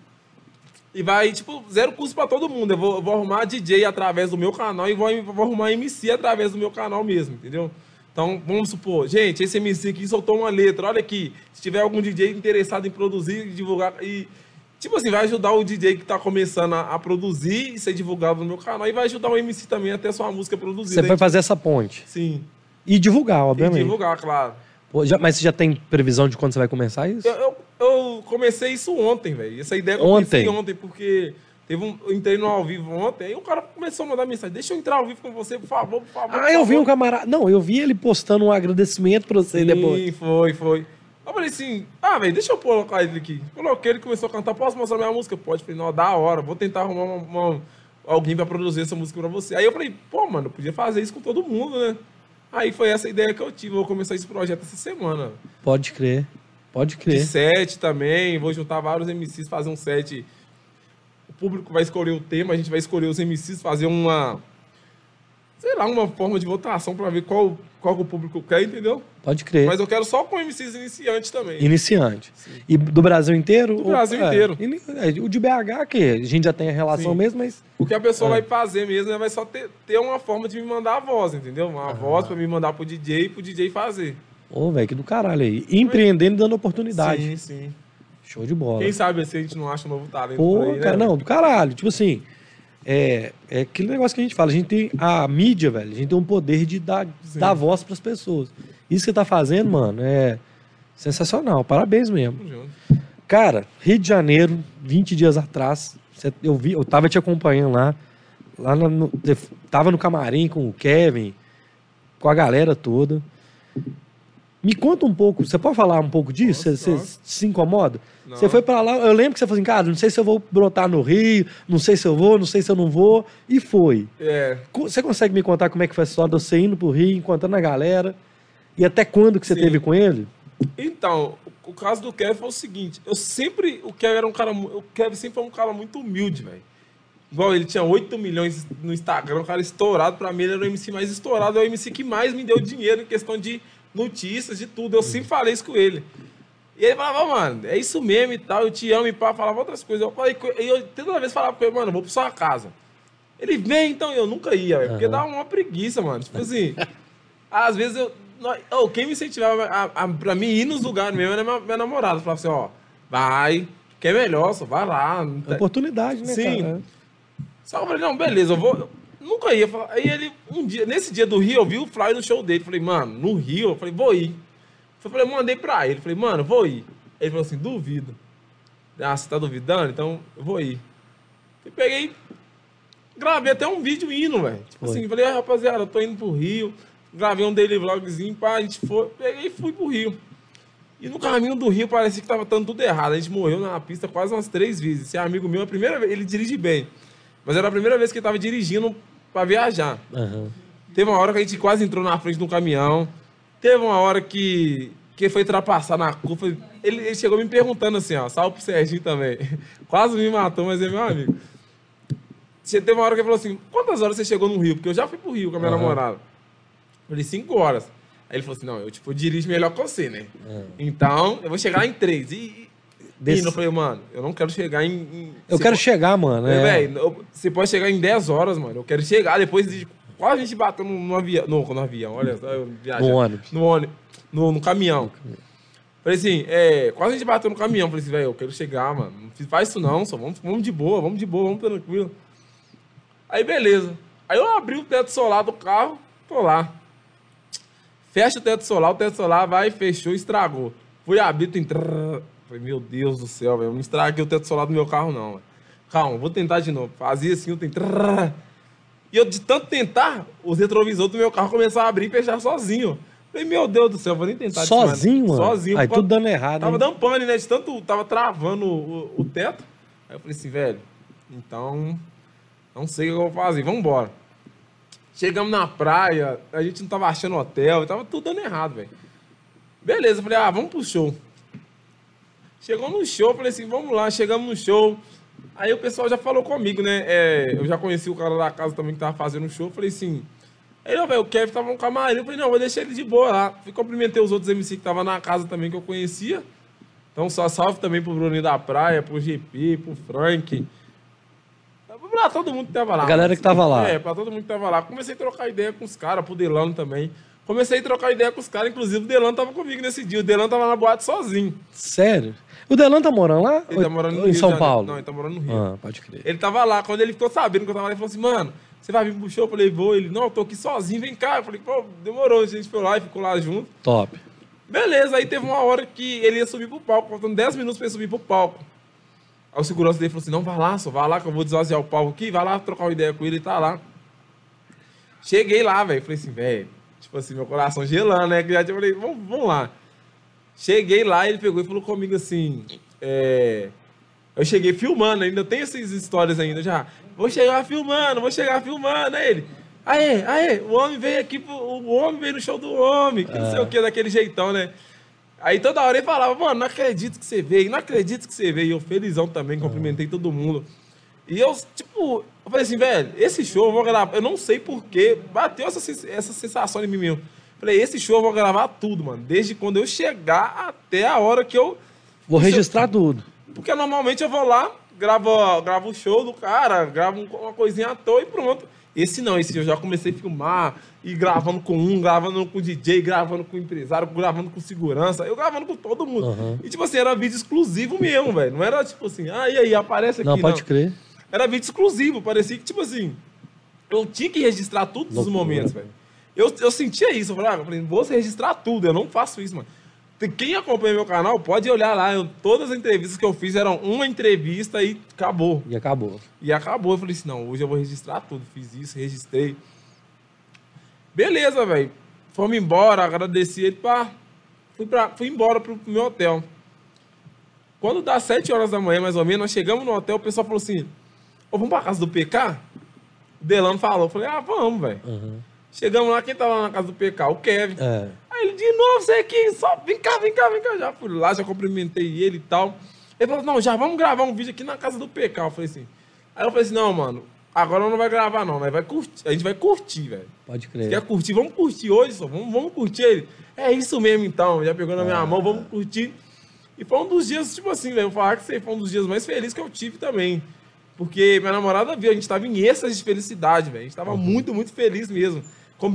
E vai, tipo, zero custo pra todo mundo. Eu vou, eu vou arrumar DJ através do meu canal e vou, vou arrumar MC através do meu canal mesmo, entendeu? Então, vamos supor, gente, esse MC aqui soltou uma letra, olha aqui. Se tiver algum DJ interessado em produzir e divulgar. E, tipo assim, vai ajudar o DJ que tá começando a, a produzir e ser divulgado no meu canal. E vai ajudar o MC também a ter sua música produzida. Você vai fazer essa ponte. Sim. E divulgar, E obviamente. divulgar, claro. Pô, já- mas você já tem previsão de quando você vai começar isso? Eu, eu, eu comecei isso ontem, velho. Essa ideia eu Ontem? ontem, porque teve um, eu entrei no ao vivo ontem, aí o cara começou a mandar mensagem, deixa eu entrar ao vivo com você, por favor, por favor. Ah, por eu vi um favor." camarada. Não, eu vi ele postando um agradecimento pra você Sim, depois. foi, foi. Eu falei assim, ah, velho, deixa eu colocar ele aqui. Coloquei, ele começou a cantar, posso mostrar minha música? Pode. Falei, não, da hora, vou tentar arrumar uma- uma- alguém pra produzir essa música pra você. Aí eu falei, pô, mano, eu podia fazer isso com todo mundo, né? Aí foi essa ideia que eu tive, vou começar esse projeto essa semana. Pode crer. Pode de crer. set também. Vou juntar vários MCs, fazer um set. O público vai escolher o tema, a gente vai escolher os MCs, fazer uma. Sei lá, uma forma de votação pra ver qual, qual o público quer, entendeu? Pode crer. Mas eu quero só com MCs iniciantes também. Iniciante. E do Brasil inteiro? Do Brasil inteiro. ini- é, O de BH, que a gente já tem a relação Sim. mesmo, mas. O que a pessoa É. vai fazer mesmo é vai só ter, ter uma forma de me mandar a voz, entendeu? Uma voz pra me mandar pro DJ e pro DJ fazer. Ô, velho, que do caralho aí. Empreendendo e dando oportunidade. Sim, sim. Show de bola. Quem sabe se a gente não acha um novo talento Pô, aí, né? cara, não, do caralho. Tipo assim, é, é aquele negócio que a gente fala. A gente tem a mídia, velho. A gente tem um poder de dar, dar voz pras pessoas. Isso que você tá fazendo, mano, é sensacional. Parabéns mesmo. Cara, Rio de Janeiro, 20 dias atrás, eu vi, eu tava te acompanhando lá. Lá no, tava no camarim com o Kevin, com a galera toda. Me conta um pouco, você pode falar um pouco disso? Posso, Você, você posso. se incomoda? Não. Você foi pra lá, eu lembro que você falou assim, cara, não sei se eu vou brotar no Rio, não sei se eu vou, não sei se eu não vou, e foi. É. Você consegue me contar como é que foi a história de você indo pro Rio, encontrando a galera? E até quando que você Sim. teve com ele? Então, o, o caso do Kevin foi o seguinte: eu sempre. O Kevin era um cara. O Kevin sempre foi um cara muito humilde, velho. Igual ele tinha 8 milhões no Instagram, um cara estourado. Pra mim, ele era o MC mais estourado, é o MC que mais me deu dinheiro em questão de notícias, de tudo. Eu sempre falei isso com ele. E ele falava, mano, é isso mesmo e tal, eu te amo e pá, falava outras coisas. Eu falei, e eu toda vez falava com ele, mano, eu vou pra sua casa. Ele vem, então eu nunca ia, velho, porque dá uma preguiça, mano. Tipo assim, às vezes eu. ô, quem me incentivava a, a, pra mim ir nos lugares mesmo era minha, minha namorada. Falava assim, ó, vai, que é melhor, só vai lá. não tá- Oportunidade, né, Sim. cara? só que eu falei, não, beleza, eu vou. Nunca ia. falar. Aí ele, um dia, nesse dia do Rio, eu vi o flyer no show dele. Falei, mano, no Rio, eu falei, vou ir. Eu falei, mandei pra ele. Falei, mano, vou ir. Ele falou assim, duvido. Ah, você tá duvidando? Então eu vou ir. Eu peguei, gravei até um vídeo indo, velho. Tipo Foi. assim, falei, ah, rapaziada, eu tô indo pro Rio. Gravei um daily vlogzinho, pá, a gente foi. Peguei e fui pro Rio. E no caminho do Rio parecia que tava dando tudo errado. A gente morreu na pista quase umas três vezes. Esse amigo meu, a primeira vez, ele dirige bem. Mas era a primeira vez que ele tava dirigindo pra viajar. Aham. Teve uma hora que a gente quase entrou na frente de um caminhão. Teve uma hora que, que foi ultrapassar na curva. Ele, ele chegou me perguntando assim, ó, salve pro Serginho também. Quase me matou, mas é meu amigo. Teve uma hora que ele falou assim, quantas horas você chegou no Rio? Porque eu já fui pro Rio com a minha Aham. namorada. Eu falei, cinco horas. Aí ele falou assim, não, eu tipo, dirijo melhor que você, né? É. Então, eu vou chegar em três. E, Desse- e eu falei, mano, eu não quero chegar em... em- Eu quero po- chegar, mano. é, É. eu- você pode chegar em 10 horas, mano. Eu quero chegar depois de. Quase a gente bateu no, no avião. No, no avião, olha só. No ônibus. No ônibus. No, no caminhão. Falei assim, é, quase a gente bateu no caminhão. Falei assim, velho, eu quero chegar, mano. Não faz isso não, só vamos, vamos de boa, vamos de boa, vamos tranquilo. Aí, beleza. Aí eu abri o teto solar do carro, tô lá. Fecha o teto solar, o teto solar vai, fechou, estragou. Fui abrir, tem... Falei, meu Deus do céu, velho, não estraguei o teto solar do meu carro, não. Véio. Calma, vou tentar de novo. Fazia assim, eu tenho... E eu, de tanto tentar, os retrovisores do meu carro começaram a abrir e fechar sozinho. Falei, meu Deus do céu, vou nem tentar. Sozinho, mano? Sozinho. Aí tudo dando errado. Tava hein? dando pane, né? De tanto, tava travando o, o, teto. Aí eu falei assim, velho, então, não sei o que eu vou fazer, vamos embora. Chegamos na praia, a gente não tava achando hotel, tava tudo dando errado, velho. Beleza, falei, ah, vamos pro show. Chegou no show, falei assim, vamos lá, chegamos no show. Aí o pessoal já falou comigo, né? É, eu já conheci o cara da casa também que tava fazendo o show. Falei assim. Ele, velho, o Kevin tava no camarim. Eu falei, não, vou deixar ele de boa lá. Fui cumprimentei os outros MC que tava na casa também que eu conhecia. Então, só salve também pro Bruninho da Praia, pro GP, pro Frank. Pra todo mundo que tava lá. A galera que tava lá. É, pra todo mundo que tava lá. Comecei a trocar ideia com os caras, pro Delano também. Comecei a trocar ideia com os caras, inclusive o Delano tava comigo nesse dia. O Delano tava na boate sozinho. Sério? O Delano tá morando lá? Ele tá morando no em Rio. São Paulo? Não, ele tá morando no Rio. Ah, pode crer. Ele tava lá, quando ele ficou sabendo que eu tava lá, ele falou assim, mano, você vai vir pro show? Eu falei, vou. Ele, não, eu tô aqui sozinho, vem cá. Eu falei, pô, demorou. A gente foi lá e ficou lá junto. Top. Beleza, aí teve uma hora que ele ia subir pro palco, faltando 10 minutos pra ele subir pro palco. Aí o segurança dele falou assim, não, vai lá, só vai lá que eu vou desvaziar o palco aqui, vai lá trocar uma ideia com ele, ele tá lá. Cheguei lá, velho, falei assim, velho, tipo assim, meu coração gelando, né? Que já tinha falei, vamos, vamos lá. Cheguei lá, ele pegou e falou comigo assim, é... Eu cheguei filmando, ainda tem essas histórias ainda já. Vou chegar filmando, vou chegar filmando. Aí ele, aê, aê, o homem veio aqui, pro, o homem veio no show do homem, que não sei o que, daquele jeitão, né? Aí toda hora ele falava, mano, não acredito que você veio, não acredito que você veio. E eu felizão também, cumprimentei todo mundo. E eu, tipo, eu falei assim, velho, esse show eu vou gravar. Eu não sei porquê, bateu essa, essa sensação em mim mesmo. Falei, esse show eu vou gravar tudo, mano. Desde quando eu chegar até a hora que eu. Vou registrar eu... tudo. Porque normalmente eu vou lá, gravo, gravo o show do cara, gravo uma coisinha à toa e pronto. Esse não, esse eu já comecei a filmar, e gravando com um, gravando com o DJ, gravando com o empresário, gravando com segurança, eu gravando com todo mundo. Uhum. E tipo assim, era vídeo exclusivo mesmo, velho. Não era tipo assim, ah, e aí, aparece aqui. Não, pode não. crer. Era vídeo exclusivo, parecia que, tipo assim, eu tinha que registrar todos os momentos, velho. Eu, eu sentia isso, eu falei, ah, eu falei, vou registrar tudo, eu não faço isso, mano. Quem acompanha meu canal pode olhar lá. Eu, todas as entrevistas que eu fiz eram uma entrevista e acabou. E acabou. E acabou. Eu falei assim: não, hoje eu vou registrar tudo. Fiz isso, registrei. Beleza, velho. Fomos embora, agradeci ele, pá. Fui, pra, fui embora pro, pro meu hotel. Quando dá 7 horas da manhã, mais ou menos, nós chegamos no hotel, o pessoal falou assim: Ô, vamos pra casa do PK? O Delano falou. Eu falei: ah, vamos, velho. Uhum. Chegamos lá, quem tava lá na casa do PK? O Kevin. É. Aí ele, de novo, você aqui, só vem cá, vem cá, vem cá. Já fui lá, já cumprimentei ele e tal. Ele falou, não, já vamos gravar um vídeo aqui na casa do PK. Eu falei assim. Aí eu falei assim, não, mano, agora não vai gravar, não, mas vai curtir. A gente vai curtir, velho. Pode crer. Você quer curtir? Vamos curtir hoje, só. Vamos, vamos curtir ele. É isso mesmo, então. Já pegou na minha ah. mão, vamos curtir. E foi um dos dias, tipo assim, velho. Vou falar que foi um dos dias mais felizes que eu tive também. Porque minha namorada viu, a gente tava em êxtase de felicidade, velho. A gente tava uhum. muito, muito feliz mesmo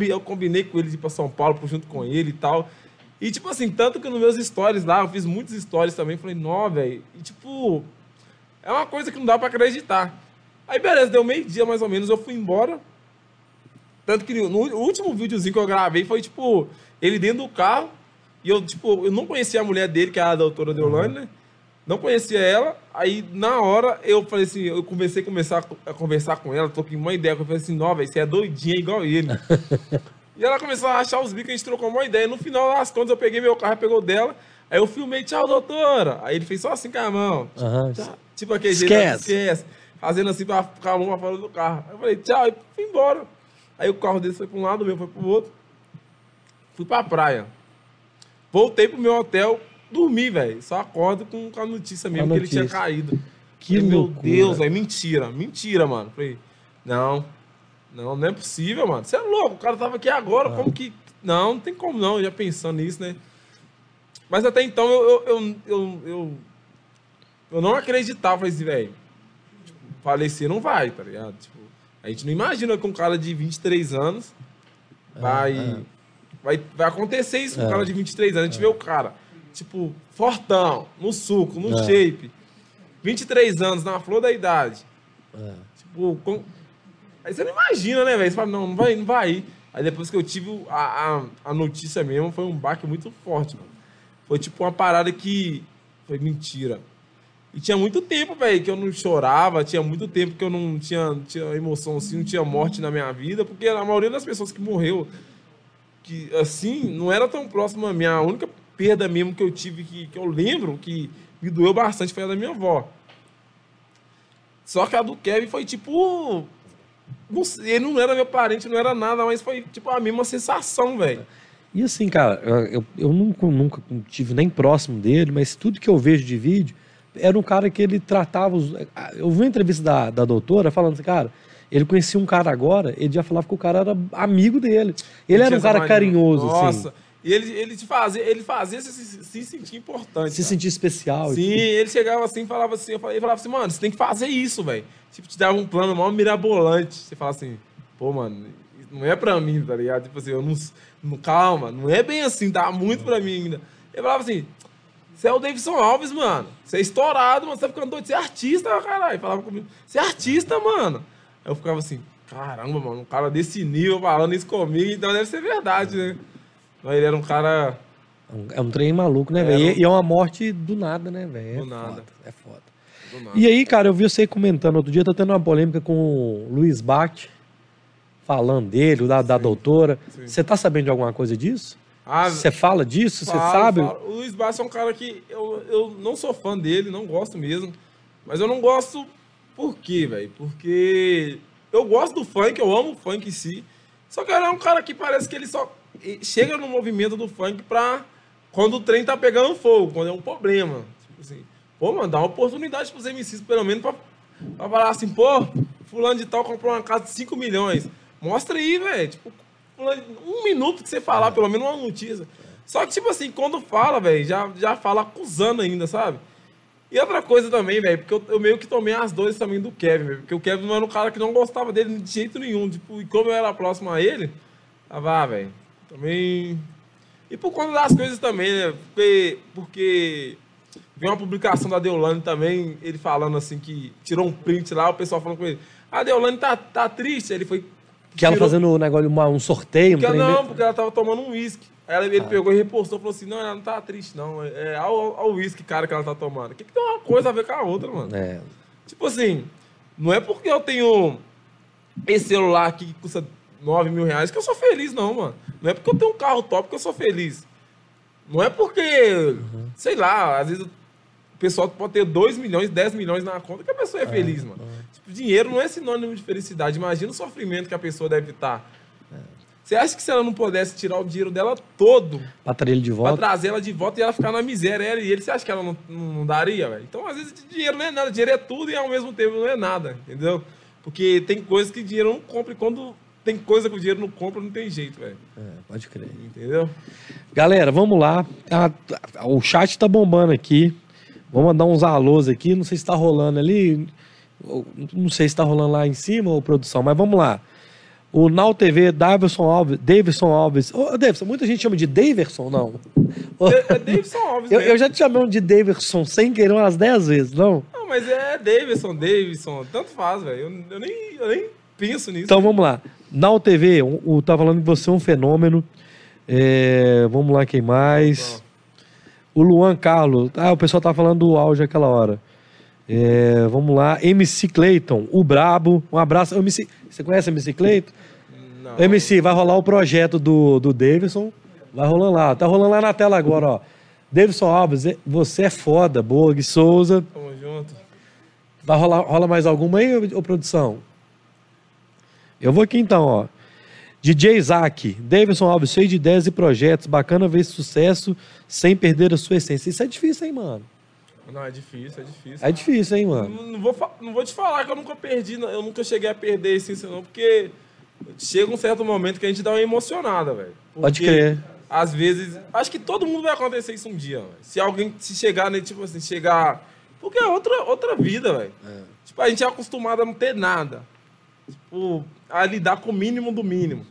eu combinei com ele de ir pra São Paulo junto com ele e tal. E, tipo assim, tanto que nos meus stories lá, eu fiz muitos stories também, falei, nó, velho. E, tipo, é uma coisa que não dá pra acreditar. Aí, beleza, deu meio-dia mais ou menos, eu fui embora. Tanto que no último videozinho que eu gravei foi, tipo, ele dentro do carro. E eu, tipo, eu não conhecia a mulher dele, que é a doutora Deolane, né? Não conhecia ela, aí na hora eu falei assim, eu comecei a começar a conversar com ela, tô com uma ideia, eu falei assim, não, velho, você é doidinha igual ele. e ela começou a achar os bicos, a gente trocou uma ideia. No final das contas, eu peguei meu carro, pegou dela, aí eu filmei, tchau, doutora. Aí ele fez só assim com a mão. Uhum. tipo aquele esquece. jeito, esquece. Fazendo assim pra ficar a mão pra fora do carro. Aí eu falei, tchau, e fui embora. Aí o carro dele foi pra um lado, o meu foi pro outro. Fui pra praia. Voltei pro meu hotel, dormi, velho. Só acordo com, a notícia mesmo a notícia. que ele tinha caído. Que falei, meu Deus, é mentira, mentira, mano. Falei, não, não, não é possível, mano. Você é louco, o cara tava aqui agora, ah. como que. Não, não tem como não, já pensando nisso, né? Mas até então eu, eu, eu, eu, eu, não acreditava, falei assim, velho, tipo, falecer não vai, tá ligado? Tipo, a gente não imagina que um cara de 23 anos vai, ah, vai, vai acontecer isso com um cara de 23 anos. A gente vê o cara tipo, fortão, no suco, no é. shape. 23 anos, na flor da idade. É. Tipo, com... aí você não imagina, né, velho? Você fala, não, não vai, não vai ir. Aí depois que eu tive a, a, a notícia mesmo, foi um baque muito forte, mano. Foi tipo uma parada que foi mentira. E tinha muito tempo, velho, que eu não chorava, tinha muito tempo que eu não tinha, tinha emoção assim, não tinha morte na minha vida, porque a maioria das pessoas que morreu, que assim, não era tão próximo a mim. A única perda mesmo que eu tive, que, que eu lembro, que me doeu bastante, foi a da minha avó. Só que a do Kevin foi tipo. Não sei, ele não era meu parente, não era nada, mas foi tipo a mesma sensação, velho. E assim, cara, eu, eu nunca, nunca tive nem próximo dele, mas tudo que eu vejo de vídeo era um cara que ele tratava. Os... Eu vi uma entrevista da, da doutora falando assim, cara, ele conhecia um cara agora, ele já falava que o cara era amigo dele. Ele era um cara carinhoso, assim. Nossa. Assim. E ele, ele, te fazia, ele fazia se, se sentir importante. Se cara. sentir especial. Sim, ele chegava assim e falava assim, eu falava assim, mano, você tem que fazer isso, velho. Tipo, te dava um plano maior mirabolante. Você fala assim, pô, mano, não é pra mim, tá ligado? Tipo assim, eu não, não. Calma, não é bem assim, tá muito pra mim ainda. Ele falava assim, você é o Davidson Alves, mano. Você é estourado, mano. Você tá ficando doido. Você é artista, caralho. Falava comigo. Você é artista, mano. Aí eu ficava assim, caramba, mano, um cara desse nível falando isso comigo, então deve ser verdade, né? Mas ele era um cara. É um trem maluco, né, velho? Um... E é uma morte do nada, né, velho? É do nada. Foda, é foda. E aí, cara, eu vi você comentando outro dia, tá tendo uma polêmica com o Luiz Bate, falando dele, da, da doutora. Sim. Você tá sabendo de alguma coisa disso? Ah, você fala disso? Você sabe? Falo. O Luiz Bastos é um cara que eu, eu não sou fã dele, não gosto mesmo. Mas eu não gosto por quê, velho? Porque eu gosto do funk, eu amo o funk em si. Só que ele é um cara que parece que ele só chega no movimento do funk pra quando o trem tá pegando fogo, quando é um problema. Tipo assim, pô, mano, dá uma oportunidade pros MCs, pelo menos, pra, pra falar assim, pô, fulano de tal comprou uma casa de 5 milhões. Mostra aí, velho. Tipo, um minuto que você falar, pelo menos uma notícia. Só que, tipo assim, quando fala, velho, já, já fala acusando ainda, sabe? E outra coisa também, velho, porque eu, eu, meio que tomei as dores também do Kevin, véio, porque o Kevin não era um cara que não gostava dele de jeito nenhum. Tipo, e como eu era próximo a ele, tava, ah, velho, também. E por conta das coisas também, né? Porque, porque veio uma publicação da Deolane também, ele falando assim que tirou um print lá, o pessoal falando com ele, a Deolane tá, tá triste. Ele foi que ela fazendo um negócio, uma, um sorteio. Um não, porque ela tava tomando um uísque. Aí ele ah. pegou e repostou e falou assim: não, ela não tá triste, não. É ao uísque, cara, que ela tá tomando. O que, que tem uma coisa a ver com a outra, mano? É. Tipo assim, não é porque eu tenho esse celular aqui que custa 9 mil reais que eu sou feliz, não, mano. Não é porque eu tenho um carro top que eu sou feliz. Não é porque, uhum. sei lá, às vezes o pessoal pode ter 2 milhões, 10 milhões na conta que a pessoa é, é feliz, mano. É. Tipo, dinheiro não é sinônimo de felicidade. Imagina o sofrimento que a pessoa deve estar. Você acha que se ela não pudesse tirar o dinheiro dela todo pra de volta, pra trazer ela de volta e ela ficar na miséria, ela e ele, você acha que ela não, não daria, velho? Então, às vezes, dinheiro não é nada, dinheiro é tudo e ao mesmo tempo não é nada, entendeu? Porque tem coisas que dinheiro não compra e quando tem coisa que o dinheiro não compra, não tem jeito, velho. É, pode crer. Entendeu? Galera, vamos lá. Ah, o chat tá bombando aqui. Vou mandar uns alôs aqui. Não sei se tá rolando ali. Não sei se tá rolando lá em cima ou produção, mas vamos lá. O Now TV, Davidson Alves. Davidson Alves. Ô, Davidson, muita gente chama de Davidson, não? É, é Davidson Alves. eu, eu, já te chamei de Davidson sem querer umas 10 vezes, não? Não, mas é Davidson, Davidson. Tanto faz, velho. Eu, eu, nem, eu nem penso nisso. Então vamos lá. Now TV, o, o, tá falando que você é um fenômeno. É, vamos lá, quem mais? O Luan Carlos. Ah, o pessoal tá falando do áudio aquela hora. É, vamos lá. MC Clayton, o Brabo. Um abraço. MC, você conhece MC Clayton? Não. MC, vai rolar o projeto do, do Davidson. Vai rolando lá. Tá rolando lá na tela agora, ó. Davidson Alves, você é foda. Borg Souza. Tamo junto. Vai rolar rola mais alguma aí, ô, ô produção? Eu vou aqui então, ó. DJ Isaac, Davidson Alves, cheio de ideias e projetos, bacana ver esse sucesso sem perder a sua essência. Isso é difícil, hein, mano? Não, é difícil, é difícil. É difícil, hein, mano? Não, não, vou, não vou te falar que eu nunca perdi, eu nunca cheguei a perder a essência, não, porque chega um certo momento que a gente dá uma emocionada, velho. Pode crer. Às vezes, acho que todo mundo vai acontecer isso um dia, véio. Se alguém se chegar, né, tipo assim, chegar. Porque é outra, outra vida, velho. É. Tipo, a gente é acostumado a não ter nada. Tipo, a lidar com o mínimo do mínimo.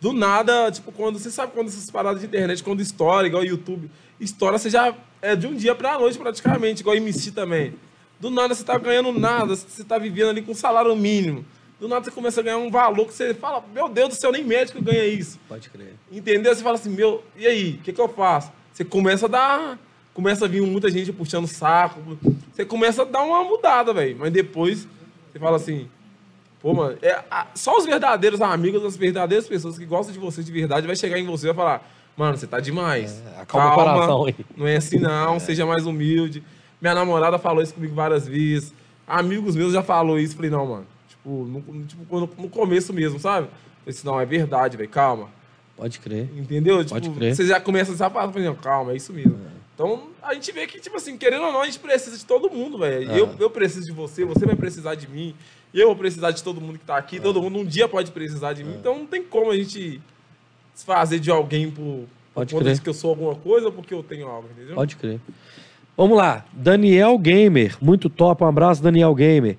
Do nada, tipo, quando você sabe quando essas paradas de internet, quando estoura, igual YouTube, estoura, você já é de um dia pra noite praticamente, igual o MC também. Do nada você tá ganhando nada, você tá vivendo ali com salário mínimo. Do nada você começa a ganhar um valor que você fala, meu Deus do céu, nem médico ganha isso. Pode crer. Entendeu? Você fala assim, meu, e aí, o que, que eu faço? Você começa a dar. Começa a vir muita gente puxando saco. Você começa a dar uma mudada, velho. Mas depois você fala assim, pô, mano, é, a- só os verdadeiros amigos, as verdadeiras pessoas que gostam de você de verdade, vai chegar em você e vai falar, mano, você tá demais. É, acalma o coração aí. Não é assim, não, seja mais humilde. Minha namorada falou isso comigo várias vezes. Amigos meus já falou isso. Falei, não, mano. Tipo, no, tipo, quando- no começo mesmo, sabe? Falei assim, não, é verdade, velho, calma. Pode crer. Entendeu? Pode tipo, crer. você já começa a falar, falei, não, calma, é isso mesmo. Então, a gente vê que, tipo assim, querendo ou não, a gente precisa de todo mundo, velho. É. Eu, eu preciso de você, você vai precisar de mim, eu vou precisar de todo mundo que tá aqui, todo mundo um dia pode precisar de mim. Então, não tem como a gente desfazer de alguém por, por Pode conta crer. que eu sou alguma coisa ou porque eu tenho algo, entendeu? Pode crer. Vamos lá. Daniel Gamer, muito top. Um abraço, Daniel Gamer.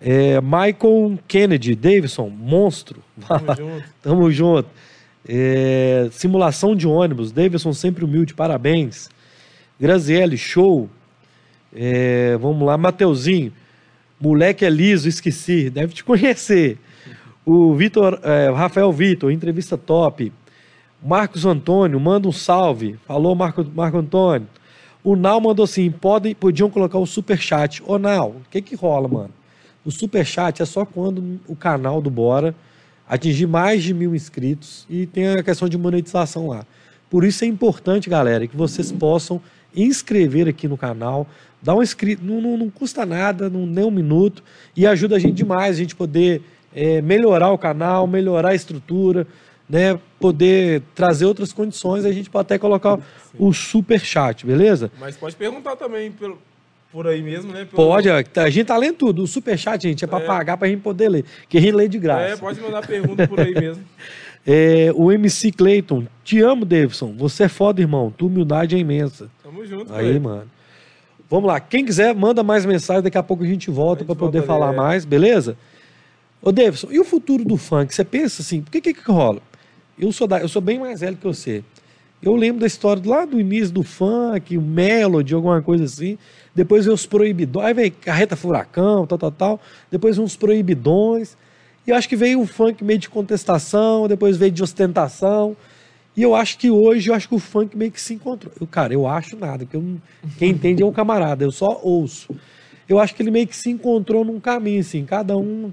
É, Michael Kennedy, Davidson, monstro. Tamo junto. Tamo junto. É, simulação de ônibus, Davidson sempre humilde, parabéns. Graziele, show. É, vamos lá, Mateuzinho. Moleque é liso, esqueci, deve te conhecer. O Vitor, é, Rafael Vitor, entrevista top. Marcos Antônio, manda um salve. Falou, Marco, Marco Antônio. O Nau mandou assim: podem, podiam colocar o superchat. Ô, Nau, o que que rola, mano? O superchat é só quando o canal do Bora atingir mais de mil inscritos e tem a questão de monetização lá. Por isso é importante, galera, que vocês possam inscrever aqui no canal, dar um inscrito, não, não, não custa nada, não, nem um minuto, e ajuda a gente demais, a gente poder é, melhorar o canal, melhorar a estrutura, né, poder trazer outras condições, a gente pode até colocar o super chat, beleza? Mas pode perguntar também pelo, por aí mesmo, né? Pelo- Pode, ó, a gente tá lendo tudo. O super chat, gente, é para É. pagar pra gente poder ler, que a gente lê de graça. É, pode mandar pergunta por aí mesmo. É, o MC Clayton, te amo, Davidson. Você é foda, irmão. Tua humildade é imensa. Tamo junto, Aí, velho. mano. Vamos lá. Quem quiser, manda mais mensagens. Daqui a pouco a gente volta para poder volta falar ali, é. mais, beleza? Ô, Davidson, e o futuro do funk? Você pensa assim, por que que, que rola? Eu sou, da, eu sou bem mais velho que você. Eu lembro da história lá do início do funk, o Melody, alguma coisa assim. Depois veio os proibidões. Aí veio Carreta Furacão, tal, tal, tal. Depois uns proibidões. E eu acho que veio um funk meio de contestação, depois veio de ostentação. E eu acho que hoje, eu acho que o funk meio que se encontrou. Eu, cara, eu acho nada, porque não- quem entende é um camarada, eu só ouço. Eu acho que ele meio que se encontrou num caminho, assim. Cada um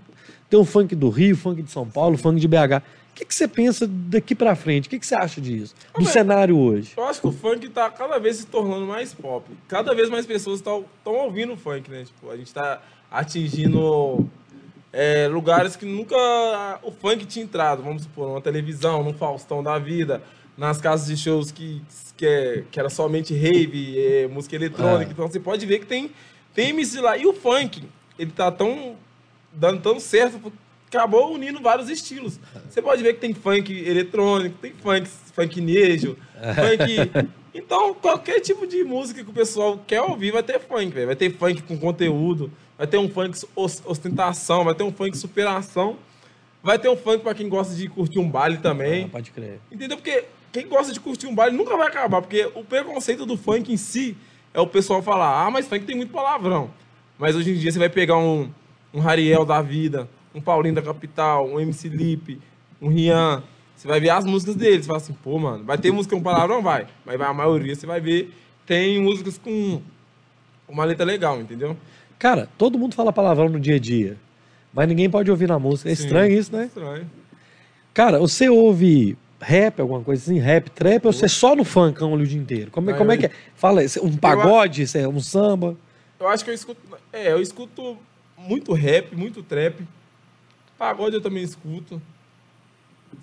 tem o funk do Rio, funk de São Paulo, funk de BH. O que, que você pensa daqui pra frente? O que, que você acha disso? Do Mas- cenário hoje? Eu acho que o funk tá cada vez se tornando mais pop. Cada vez mais pessoas estão ouvindo o funk, né? Tipo, a gente tá atingindo é, lugares que nunca o funk tinha entrado. Vamos supor, numa televisão, num Faustão da vida, nas casas de shows que, que, é- que era somente rave, é, música eletrônica. É. Então você pode ver que tem, tem MC lá. E o funk, ele tá tão dando tão certo, acabou unindo vários estilos. Você pode ver que tem funk eletrônico, tem funk funknejo, funk... Então, qualquer tipo de música que o pessoal quer ouvir vai ter funk, velho. Vai ter funk com conteúdo, vai ter um funk os- ostentação, vai ter um funk superação, vai ter um funk pra quem gosta de curtir um baile também. Ah, pode crer. Entendeu? Porque quem gosta de curtir um baile nunca vai acabar, porque o preconceito do funk em si é o pessoal falar, ah, mas funk tem muito palavrão. Mas hoje em dia você vai pegar um, um Rariel da vida, um Paulinho da Capital, um MC Lipe, um Rian, você vai ver as músicas deles, você fala assim, pô, mano, vai ter música com palavrão? Vai. Mas a maioria você vai ver, tem músicas com uma letra legal, entendeu? Cara, todo mundo fala palavrão no dia a dia, mas ninguém pode ouvir na música. É Sim. estranho isso, né? Estranho. Cara, você ouve rap, alguma coisa assim, rap, trap, ou você é só no funkão ali o dia inteiro? Como, é- Ah, como é eu- que é? Fala, um pagode, cê- um samba? Eu acho que eu escuto. É, eu escuto muito rap, muito trap. Pagode eu também escuto.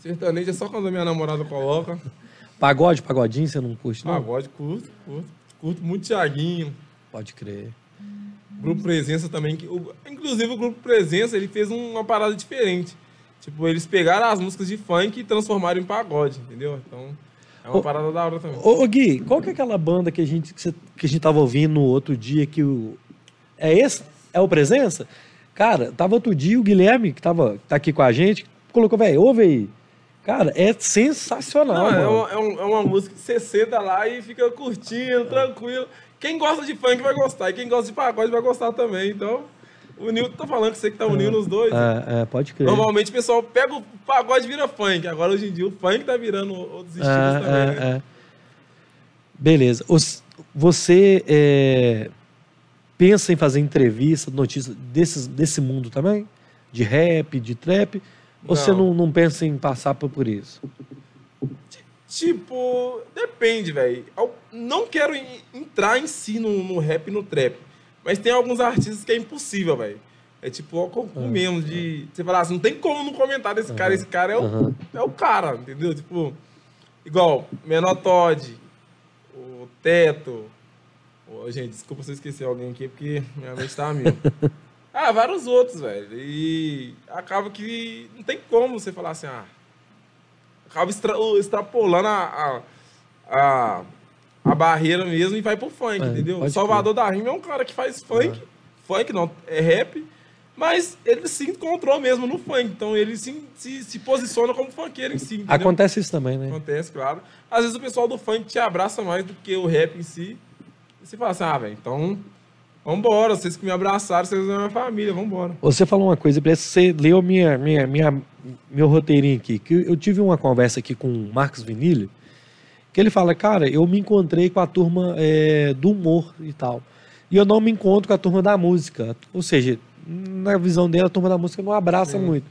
Sertanejo é só quando a minha namorada coloca. Pagode, pagodinho, você não curte, não? Pagode, curto, curto. Curto muito Thiaguinho. Pode crer. Grupo Presença também. que- o- inclusive o Grupo Presença, ele fez um- uma parada diferente. Tipo, eles pegaram as músicas de funk e transformaram em pagode, entendeu? Então, é uma Ô, parada da hora também. Ô, Gui, qual que é aquela banda que a gente, que, que a gente tava ouvindo no outro dia que o... É esse? É o Presença? Cara, tava outro dia o Guilherme, que tava, tá aqui com a gente, colocou, velho, ouve aí. Cara, é sensacional. Não, é, uma, é, é uma música que você senta lá e fica curtindo, tranquilo. Quem gosta de funk vai gostar, e quem gosta de pagode vai gostar também. Então, o Nilton tá falando que você que tá unindo os dois. É, é, pode crer. Normalmente o pessoal pega o pagode e vira funk. Agora, hoje em dia, o funk tá virando outros estilos É, também. é, né? é. Beleza. Os- você é, pensa em fazer entrevista, notícia desses, desse mundo também? De rap, de trap? Ou você Não. não, não pensa em passar por, por isso? Tipo, depende, velho. Não quero en- entrar em si no, no rap e no trap. Mas tem alguns artistas que é impossível, velho. É tipo o concurso mesmo, de. Você falar assim, não tem como não comentar desse cara. Esse cara é o, Aham. é o cara, entendeu? Tipo, igual, Menor Todd, o Teto. Ô, gente, desculpa se eu esqueci alguém aqui, porque minha mente tá mil. ah, vários outros, velho. E acaba que não tem como você falar assim, ah. Acaba extra- extrapolando a, a, a, a barreira mesmo e vai pro funk, É, entendeu? Salvador da Rima é um cara que faz funk, funk não, é rap, mas ele se encontrou mesmo no funk, então ele se, se, se posiciona como funkeiro em si, entendeu? Acontece isso também, né? Acontece, claro. Às vezes o pessoal do funk te abraça mais do que o rap em si. E você fala assim, ah, velho, então, vambora, vocês que me abraçaram, vocês são minha família, vambora. Você falou uma coisa, parece que você leu minha, minha, minha, meu roteirinho aqui. Que eu tive uma conversa aqui com o Marcos Vinilli, que ele fala, cara, eu me encontrei com a turma é, do humor e tal. E eu não me encontro com a turma da música. Ou seja, na visão dele, a turma da música não abraça Sim. muito.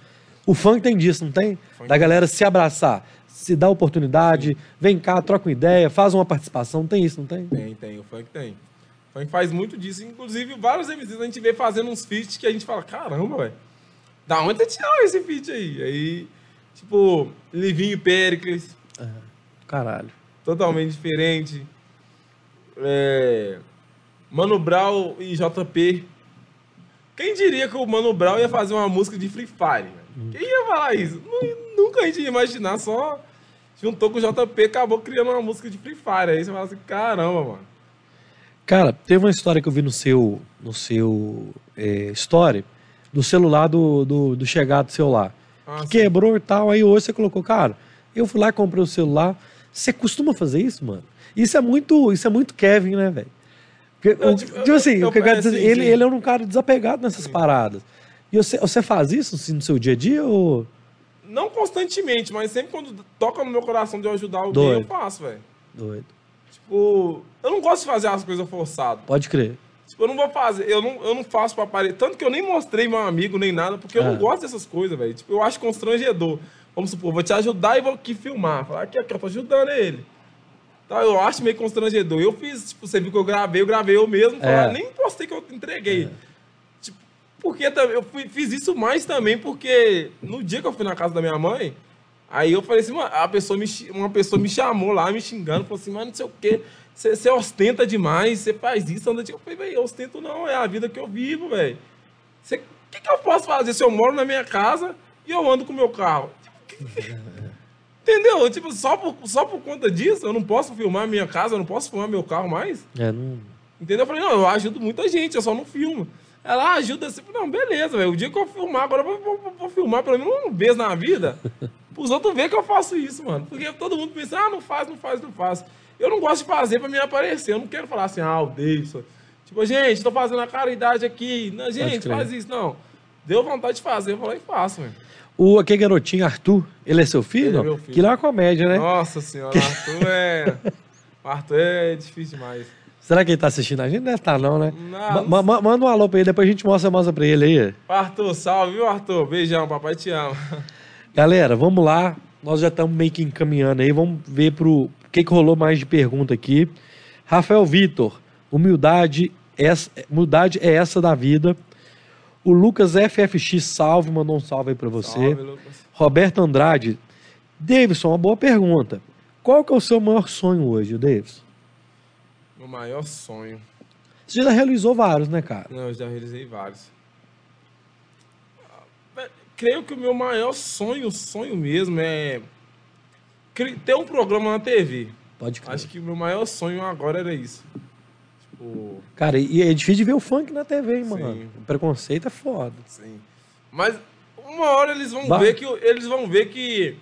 O funk tem disso, não tem? Funk Da galera se abraçar, se dá oportunidade, vem cá, troca uma ideia, faz uma participação. Tem isso, não tem? Tem, tem, o funk tem. Funk faz muito disso. Inclusive, vários MCs a gente vê fazendo uns feats que a gente fala, caramba, velho. Da onde você tirou esse feat aí? Aí, tipo, Livinho e Péricles, Caralho. totalmente diferente. É, Mano Brown e JP. Quem diria que o Mano Brown ia fazer uma música de Free Fire? velho? Quem ia falar isso? Nu- Nunca a gente ia imaginar, só juntou com o JP e acabou criando uma música de Free Fire. Aí você fala assim, caramba, mano. Cara, teve uma história que eu vi no seu, no seu é, story, do celular do, do, do chegado celular. Ah, que sim. quebrou e tal, aí hoje você colocou, cara, eu fui lá e comprei o celular. Você costuma fazer isso, mano? Isso é muito, isso é muito Kevin, né, velho? Eu, tipo, Tipo assim, eu- o que eu quero é, dizer, sim, ele, sim. ele é um cara desapegado nessas paradas. E você, você faz isso assim, no seu dia a dia ou... Não constantemente, mas sempre quando toca no meu coração de eu ajudar alguém, Doido. eu faço, velho. Doido. Tipo, eu não gosto de fazer as coisas forçadas. Pode crer. Tipo, eu não vou fazer, eu não, eu não faço pra aparecer. Tanto que eu nem mostrei meu amigo nem nada, porque eu não gosto dessas coisas, velho. Tipo, eu acho constrangedor. Vamos supor, vou te ajudar e vou aqui filmar. Falar aqui, aqui, eu tô ajudando ele. Tá, eu acho meio constrangedor. Eu fiz, tipo, você viu que eu gravei, eu gravei eu mesmo, falar, É. nem postei que eu entreguei. Tipo, porque eu fiz isso mais também porque no dia que eu fui na casa da minha mãe, aí eu falei assim, mano, a pessoa me, uma pessoa me chamou lá, me xingando, falou assim, mano, não sei o quê, você ostenta demais, você faz isso, anda de... Eu falei, velho, eu ostento não, é a vida que eu vivo, velho. O que, que eu posso fazer se eu moro na minha casa e eu ando com o meu carro? Tipo, que- Entendeu? Tipo, só por, só por conta disso, eu não posso filmar minha casa, eu não posso filmar meu carro mais? É, não... Entendeu? Eu falei, não, eu ajudo muita gente, eu só não filmo. Ela "Ah, ajuda assim, não, beleza, velho. O dia que eu filmar, agora eu vou, vou- vou filmar pelo menos uma vez na vida. Os outros verem que eu faço isso, mano. Porque todo mundo pensa, ah, não faz, não faz, não faz. Eu não gosto de fazer pra me aparecer. Eu não quero falar assim, ah, o Davidson. Tipo, gente, tô fazendo a caridade aqui. Não, gente, faz isso. Não. Deu vontade de fazer, eu vou lá e faço, velho. O, aquele garotinho, Arthur, ele é seu filho? É meu filho. Que ele é uma comédia, né? Nossa senhora, o Arthur é. Arthur é difícil demais. Será que ele tá assistindo a gente? Deve estar não, né? Não, Ma- ma- manda um alô pra ele, depois a gente mostra, mostra pra ele aí. Arthur, salve, viu, Arthur? Beijão, papai te ama. Galera, vamos lá. Nós já estamos meio que encaminhando aí. Vamos ver pro o que, que rolou mais de pergunta aqui. Rafael Vitor, humildade, essa, humildade é essa da vida. O Lucas FFX Salve mandou um salve aí pra você. Salve, Lucas. Roberto Andrade. Davidson, uma boa pergunta. Qual que é o seu maior sonho hoje, Davidson? Meu maior sonho. Você já realizou vários, né, cara? Não, eu já realizei vários. Creio que o meu maior sonho, sonho mesmo, é ter um programa na TV. Pode crer. Acho que o meu maior sonho agora era isso. Tipo, Cara, e é difícil de ver o funk na TV, hein, mano? Sim. O preconceito é foda. Sim. Mas uma hora eles vão Vai. ver que eles vão ver que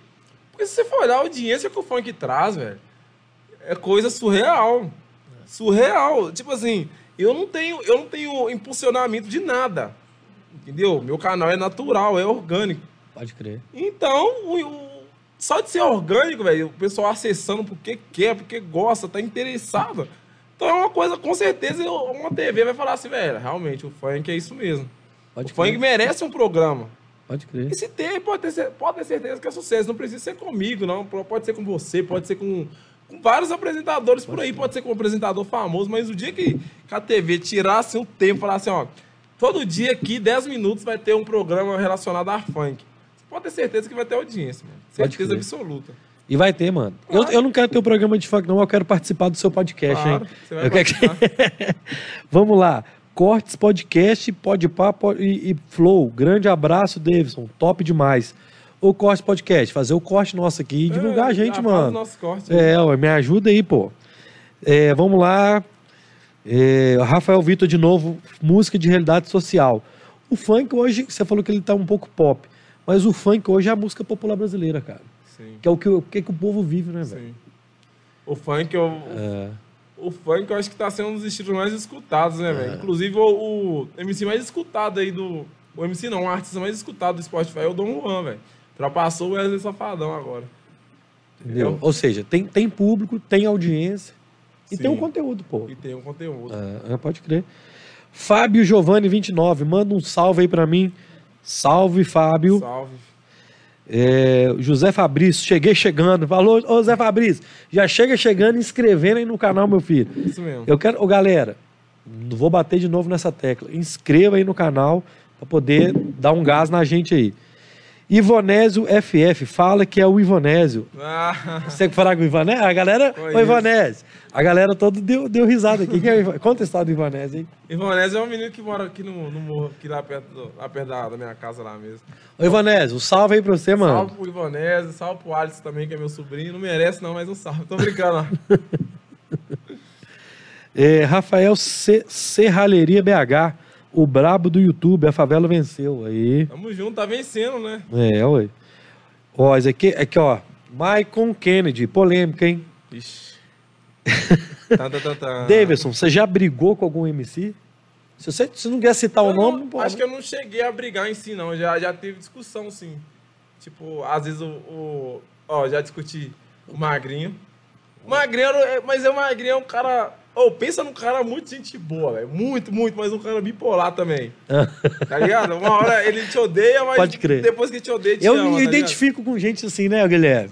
Porque se você for olhar a audiência que o funk traz, velho, é coisa surreal. Surreal. Tipo assim, eu não tenho, eu não tenho impulsionamento de nada. Entendeu? Meu canal é natural, é orgânico. Pode crer. Então, o, o- só de ser orgânico, velho, o pessoal acessando porque quer, porque gosta, tá interessado. Então é uma coisa, com certeza, uma TV vai falar assim, velho, realmente, o funk é isso mesmo. Pode o funk crer. merece um programa. Pode crer. E se tem, pode ter, pode ter certeza que é sucesso. Não precisa ser comigo, não. Pode ser com você, pode ser com, com vários apresentadores por aí. Pode ser com um apresentador famoso, mas o dia que, que a TV tirasse um tempo e falasse, ó, todo dia aqui, 10 minutos, vai ter um programa relacionado a funk. Você pode ter certeza que vai ter audiência, mano. Certeza absoluta. E vai ter, mano. Eu, eu não quero ter o programa de funk, não. Eu quero participar do seu podcast, Claro, hein? você vai Eu quero que- Vamos lá. Cortes, podcast, podpá pod... e, e flow. Grande abraço, Davidson. Top demais. O Cortes Podcast, fazer o corte nosso aqui e divulgar a É, gente, já faz mano. nosso corte. É, ué, me ajuda aí, pô. É, vamos lá. É, Rafael Vitor de novo, música de realidade social. O funk hoje, você falou que ele tá um pouco pop, mas o funk hoje é a música popular brasileira, cara. Sim, Que é o que, o que, que o povo vive, né, velho? sim. O funk, eu, É, O funk eu acho que tá sendo um dos estilos mais escutados, né, É. velho? Inclusive o, o MC mais escutado aí do. O MC não, o artista mais escutado do Spotify é o Dom Juan, velho. Ultrapassou o Wesley Safadão agora. entendeu? Entendeu? Ou seja, tem, tem público, tem audiência e Sim. tem um conteúdo, pô. E tem um conteúdo. É, é, pode crer. Fábio Giovanni 29, manda um salve aí pra mim. Salve, Fábio. Salve. É, José Fabrício, cheguei chegando. Falou, ô Zé Fabrício, já chega chegando inscrevendo aí no canal, meu filho. Isso mesmo. Eu quero, ô galera, vou bater de novo nessa tecla. Inscreva aí no canal pra poder dar um gás na gente aí. Ivonésio FF, fala que é o Ivonésio. Ah, Você que falar com o Ivanésio? A galera. Conheço. Ô, Ivanésio. A galera toda deu, deu risada aqui. Quem é o Iva- Conta a história do Ivanésio aí. Ivonésio é um menino que mora aqui no, no morro, aqui lá perto, do- lá perto da, da minha casa lá mesmo. Ô, Ivanésio, um salve aí pra você, mano. Salve pro Ivonésio, salve pro Alisson também, que é meu sobrinho. Não merece não, mas um salve. Tô brincando, ó. É, Rafael C- Serralheria BH, o brabo do YouTube, a favela venceu. Aí. Tamo junto, tá vencendo, né? É, ué. Ó, esse aqui, aqui, ó. Maicon Kennedy, polêmica, hein? Ixi. tá, tá, tá, tá. Davidson, você já brigou com algum MC? Se você se não quer citar o Eu nome, não- pode. Acho que eu não cheguei a brigar em si, não. Já, já teve discussão, sim. Tipo, às vezes o. o- ó, já discuti o Magrinho. O Magrinho, era- mas é o Magrinho é um cara. Ô, pensa num cara muito gente boa, velho. Muito, muito, mas um cara bipolar também. Tá ligado? Uma hora ele te odeia, mas Pode crer. depois que te odeia, te eu ama, me tá ligado? identifico com gente assim, né, Guilherme?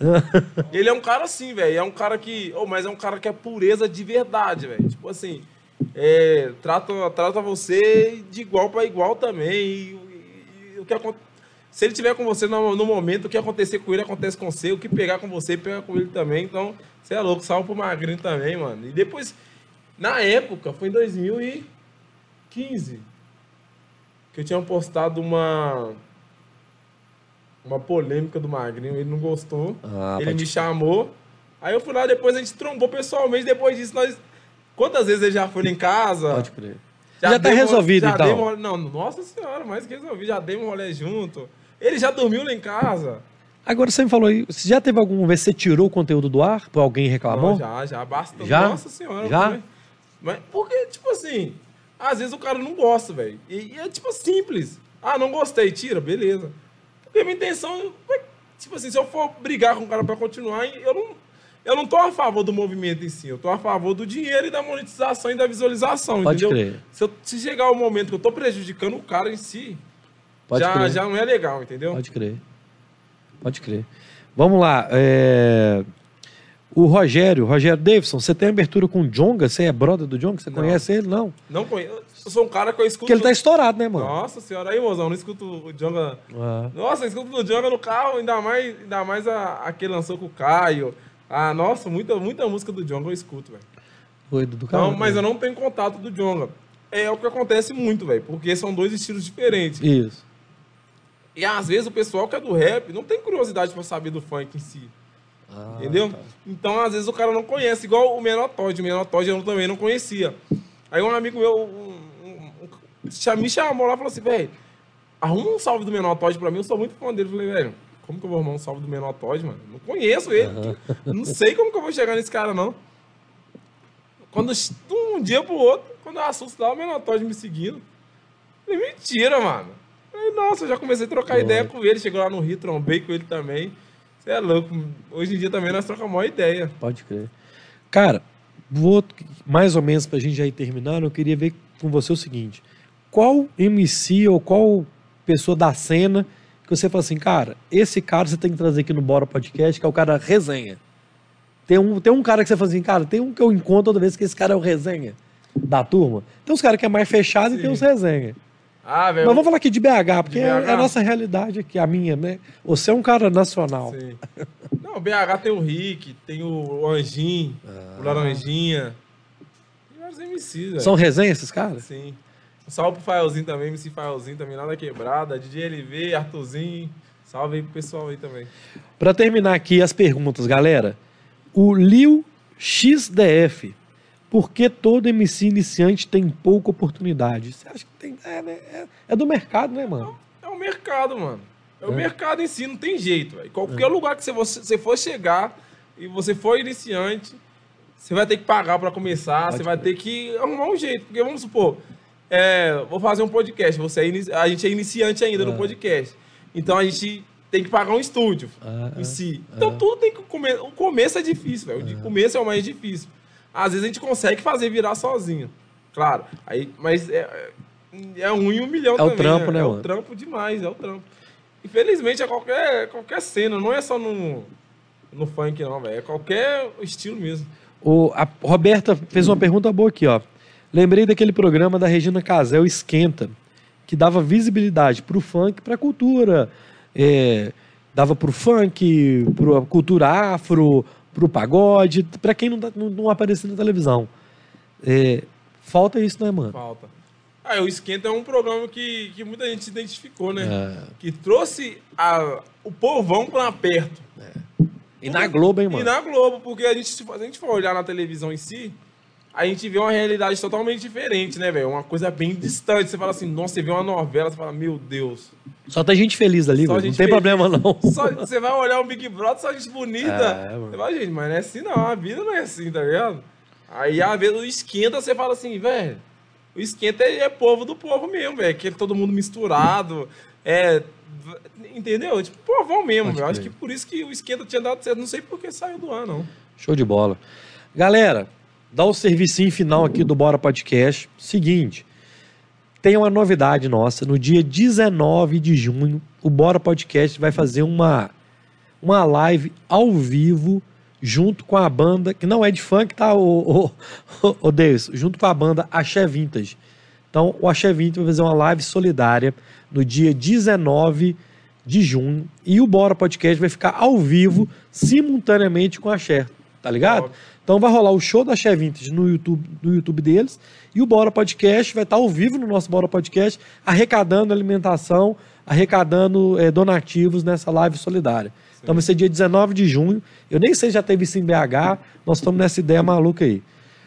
Ele é um cara assim, velho. É um cara que. Oh, mas é um cara que é pureza de verdade, velho. Tipo assim. é, trata, trata você de igual para igual também. E, e- e o que Se ele tiver com você no, no momento, o que acontecer com ele acontece com você. O que pegar com você, pega com ele também. Então, você é louco. Salve pro Magrinho também, mano. E depois, na época, foi em 2015 que eu tinha postado uma. Uma polêmica do Magrinho, ele não gostou. Ah, ele pode me chamou. Aí eu fui lá, depois a gente trombou pessoalmente. Depois disso, nós. Quantas vezes ele já foi lá em casa? Pode crer. Já, tá dei um- resolvido, já então. um não, nossa senhora, mais que resolvido. Já dei um rolê junto. Ele já dormiu lá em casa. Agora você me falou aí, você já teve alguma vez que você tirou o conteúdo do ar? Por alguém reclamou? Não, já, já, basta. Já? Nossa senhora. Já? Mas, mas porque, tipo assim, às vezes o cara não gosta, velho. E, e é tipo simples. Ah, não gostei, tira, beleza. Porque a minha intenção, é, tipo assim, se eu for brigar com o cara pra continuar, eu não, eu não tô a favor do movimento em si. Eu tô a favor do dinheiro e da monetização e da visualização, Pode entendeu? crer. Se, eu- se chegar o momento que eu tô prejudicando o cara em si, Pode já, crer. já não é legal, entendeu? Pode crer. Pode crer. Vamos lá. é, O Rogério, Rogério Davidson, você tem abertura com o Jonga? Você é brother do Jonga? Você Não. conhece ele? Não. Não conheço. Eu sou um cara que eu escuto. Porque ele tá estourado, né, mano? Nossa senhora, aí, mozão, não escuto o Jonga. Ah, Nossa, eu escuto o Jonga no carro, ainda mais, ainda mais a, a que lançou com o Caio. Ah, nossa, muita, muita música do Jonga eu escuto, velho. doido do carro. mas eu não tenho contato do Jonga. É o que acontece muito, velho, porque são dois estilos diferentes. Isso. E às vezes o pessoal que é do rap não tem curiosidade pra saber do funk em si. Ah, Entendeu? tá. Então, às vezes, o cara não conhece, igual o Menor Todd. O Menor Todd eu também não conhecia. Aí um amigo meu um- um- um- me chamou lá e falou assim, velho, arruma um salve do Menor Todd pra mim, eu sou muito fã dele. Eu falei, velho, como que eu vou arrumar um salve do Menor Todd, mano? Não conheço ele. Não sei como que eu vou chegar nesse cara, não. Quando um dia pro outro, quando eu assusto lá, o Menor Todd me seguindo. Falei, mentira, mano. Falei, nossa, eu já comecei a trocar ideia com ele. Chegou lá no Rio, trombei com ele também. Você é louco. Hoje em dia também nós trocamos uma ideia. Pode crer. Cara, vou, mais ou menos pra gente já ir terminando, eu queria ver com você o seguinte. Qual MC ou qual pessoa da cena que você fala assim, cara, esse cara você tem que trazer aqui no Bora Podcast, que é o cara resenha. Tem um, tem um cara que você fala assim, cara, tem um que eu encontro toda vez que esse cara é o resenha da turma. Tem uns caras que é mais fechado Sim. e tem uns resenha. Ah, velho. Mas vamos falar aqui de BH, porque de BH? É, é a nossa realidade aqui, a minha, né? Você é um cara nacional. Sim. Não, BH tem o Rick, tem o Anjinho, ah. o Laranjinha. E vários MCs, velho. São resenha esses caras? Sim. salve pro Faelzinho também, MC Faelzinho também, nada quebrada. DJ LV, Arthurzinho. Salve aí pro pessoal aí também. Pra terminar aqui as perguntas, galera. O Lil XDF por que todo MC iniciante tem pouca oportunidade? Você acha que tem. É, né? é, é do mercado, né, mano? É, é o mercado, mano. É, é, o mercado em si, não tem jeito. Véio. Qualquer é. lugar que você, você for chegar e você for iniciante, você vai ter que pagar para começar, Pode você vai ter que arrumar um jeito. Porque vamos supor, é, vou fazer um podcast, você é a gente é iniciante ainda no é. podcast. Então a gente tem que pagar um estúdio ah, em si. Então tudo tem que começar. O começo é difícil, velho. O começo é o mais difícil. Às vezes a gente consegue fazer virar sozinho. Claro. Aí, mas é, é um em um milhão é também. É o trampo, né, né É mano? o trampo demais, é o trampo. Infelizmente, é qualquer, qualquer cena, não é só no, no funk, não, velho. É qualquer estilo mesmo. O, a Roberta fez uma pergunta boa aqui, ó. Lembrei daquele programa da Regina Casel Esquenta, que dava visibilidade pro funk, pra cultura. É, dava pro funk, pra cultura afro, pro pagode, para quem não, tá, não, não apareceu na televisão. É, falta isso, né, mano? Falta. Ah, o Esquenta é um programa que, que muita gente se identificou, né? É. Que trouxe a, o povão para perto. É. E na Globo, hein, mano? E na Globo, porque a gente, se a gente for olhar na televisão em si, a gente vê uma realidade totalmente diferente, né, velho? Uma coisa bem distante. Você fala assim, nossa, você vê uma novela, você fala, meu Deus. Só tem gente feliz ali, velho. Não tem feliz. problema, não. Só, você vai olhar o Big Brother, só gente bonita. É, você vai, gente, mas não é assim, não. A vida não é assim, tá ligado? Aí, às vezes, o esquenta, você fala assim, velho, o esquenta é, é povo do povo mesmo, velho. Que é todo mundo misturado. É. Entendeu? Tipo, povão mesmo, velho. Acho que por isso que o esquenta tinha dado certo. Não sei por que saiu do ar, não. Show de bola. Galera, Dá o serviço final aqui do Bora Podcast. Seguinte, tem uma novidade nossa. No dia 19 de junho, o Bora Podcast vai fazer uma, uma live ao vivo junto com a banda, que não é de funk, tá, o, o, o Deus, junto com a banda Axé Vintage. Então, o Axé Vintage vai fazer uma live solidária no dia 19 de junho e o Bora Podcast vai ficar ao vivo simultaneamente com a Axé, tá ligado? Óbvio. Então vai rolar o show da Che Vintage no YouTube, no YouTube deles e o Bora Podcast vai estar ao vivo no nosso Bora Podcast, arrecadando alimentação, arrecadando é, donativos nessa live solidária. Sim. Então vai ser dia 19 de junho. Eu nem sei se já teve isso em BH, nós estamos nessa ideia maluca aí.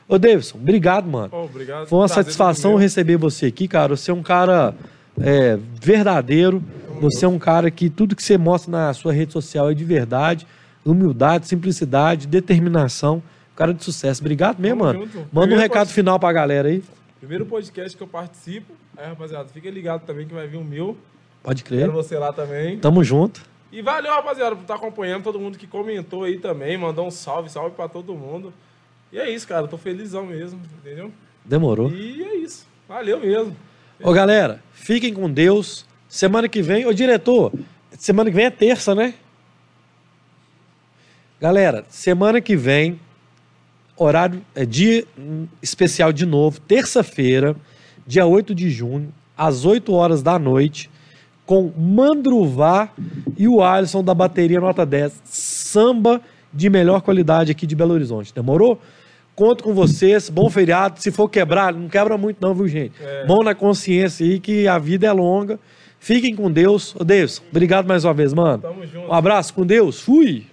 Ô, Davidson, obrigado, mano. Oh, obrigado. Foi uma satisfação receber você aqui, cara. Você é um cara é, verdadeiro. Você é um cara que tudo que você mostra na sua rede social é de verdade. Humildade, simplicidade, determinação. Cara de sucesso. Obrigado mesmo, Tamo mano. Junto. Manda Primeiro um recado pod... final pra galera aí. Primeiro podcast que eu participo. Aí, rapaziada, fica ligado também que vai vir o meu. Pode crer. Quero você lá também. Tamo junto. E valeu, rapaziada, por estar acompanhando. Todo mundo que comentou aí também. Mandou um salve, salve pra todo mundo. E é isso, cara. Tô felizão mesmo, entendeu? Demorou. E é isso. Valeu mesmo. Ô, galera, fiquem com Deus. Semana que vem, ô diretor, semana que vem é terça, né? Galera, semana que vem horário, é dia especial de novo, terça-feira, dia 8 de junho, às 8 horas da noite, com Mandruvá e o Alisson da bateria nota 10. Samba de melhor qualidade aqui de Belo Horizonte. Demorou? Conto com vocês, bom feriado. Se for quebrar, não quebra muito não, viu, gente? É. Mão na consciência aí que a vida é longa. Fiquem com Deus. Ô, Deus, obrigado mais uma vez, mano. Tamo junto. Um abraço com Deus. Fui!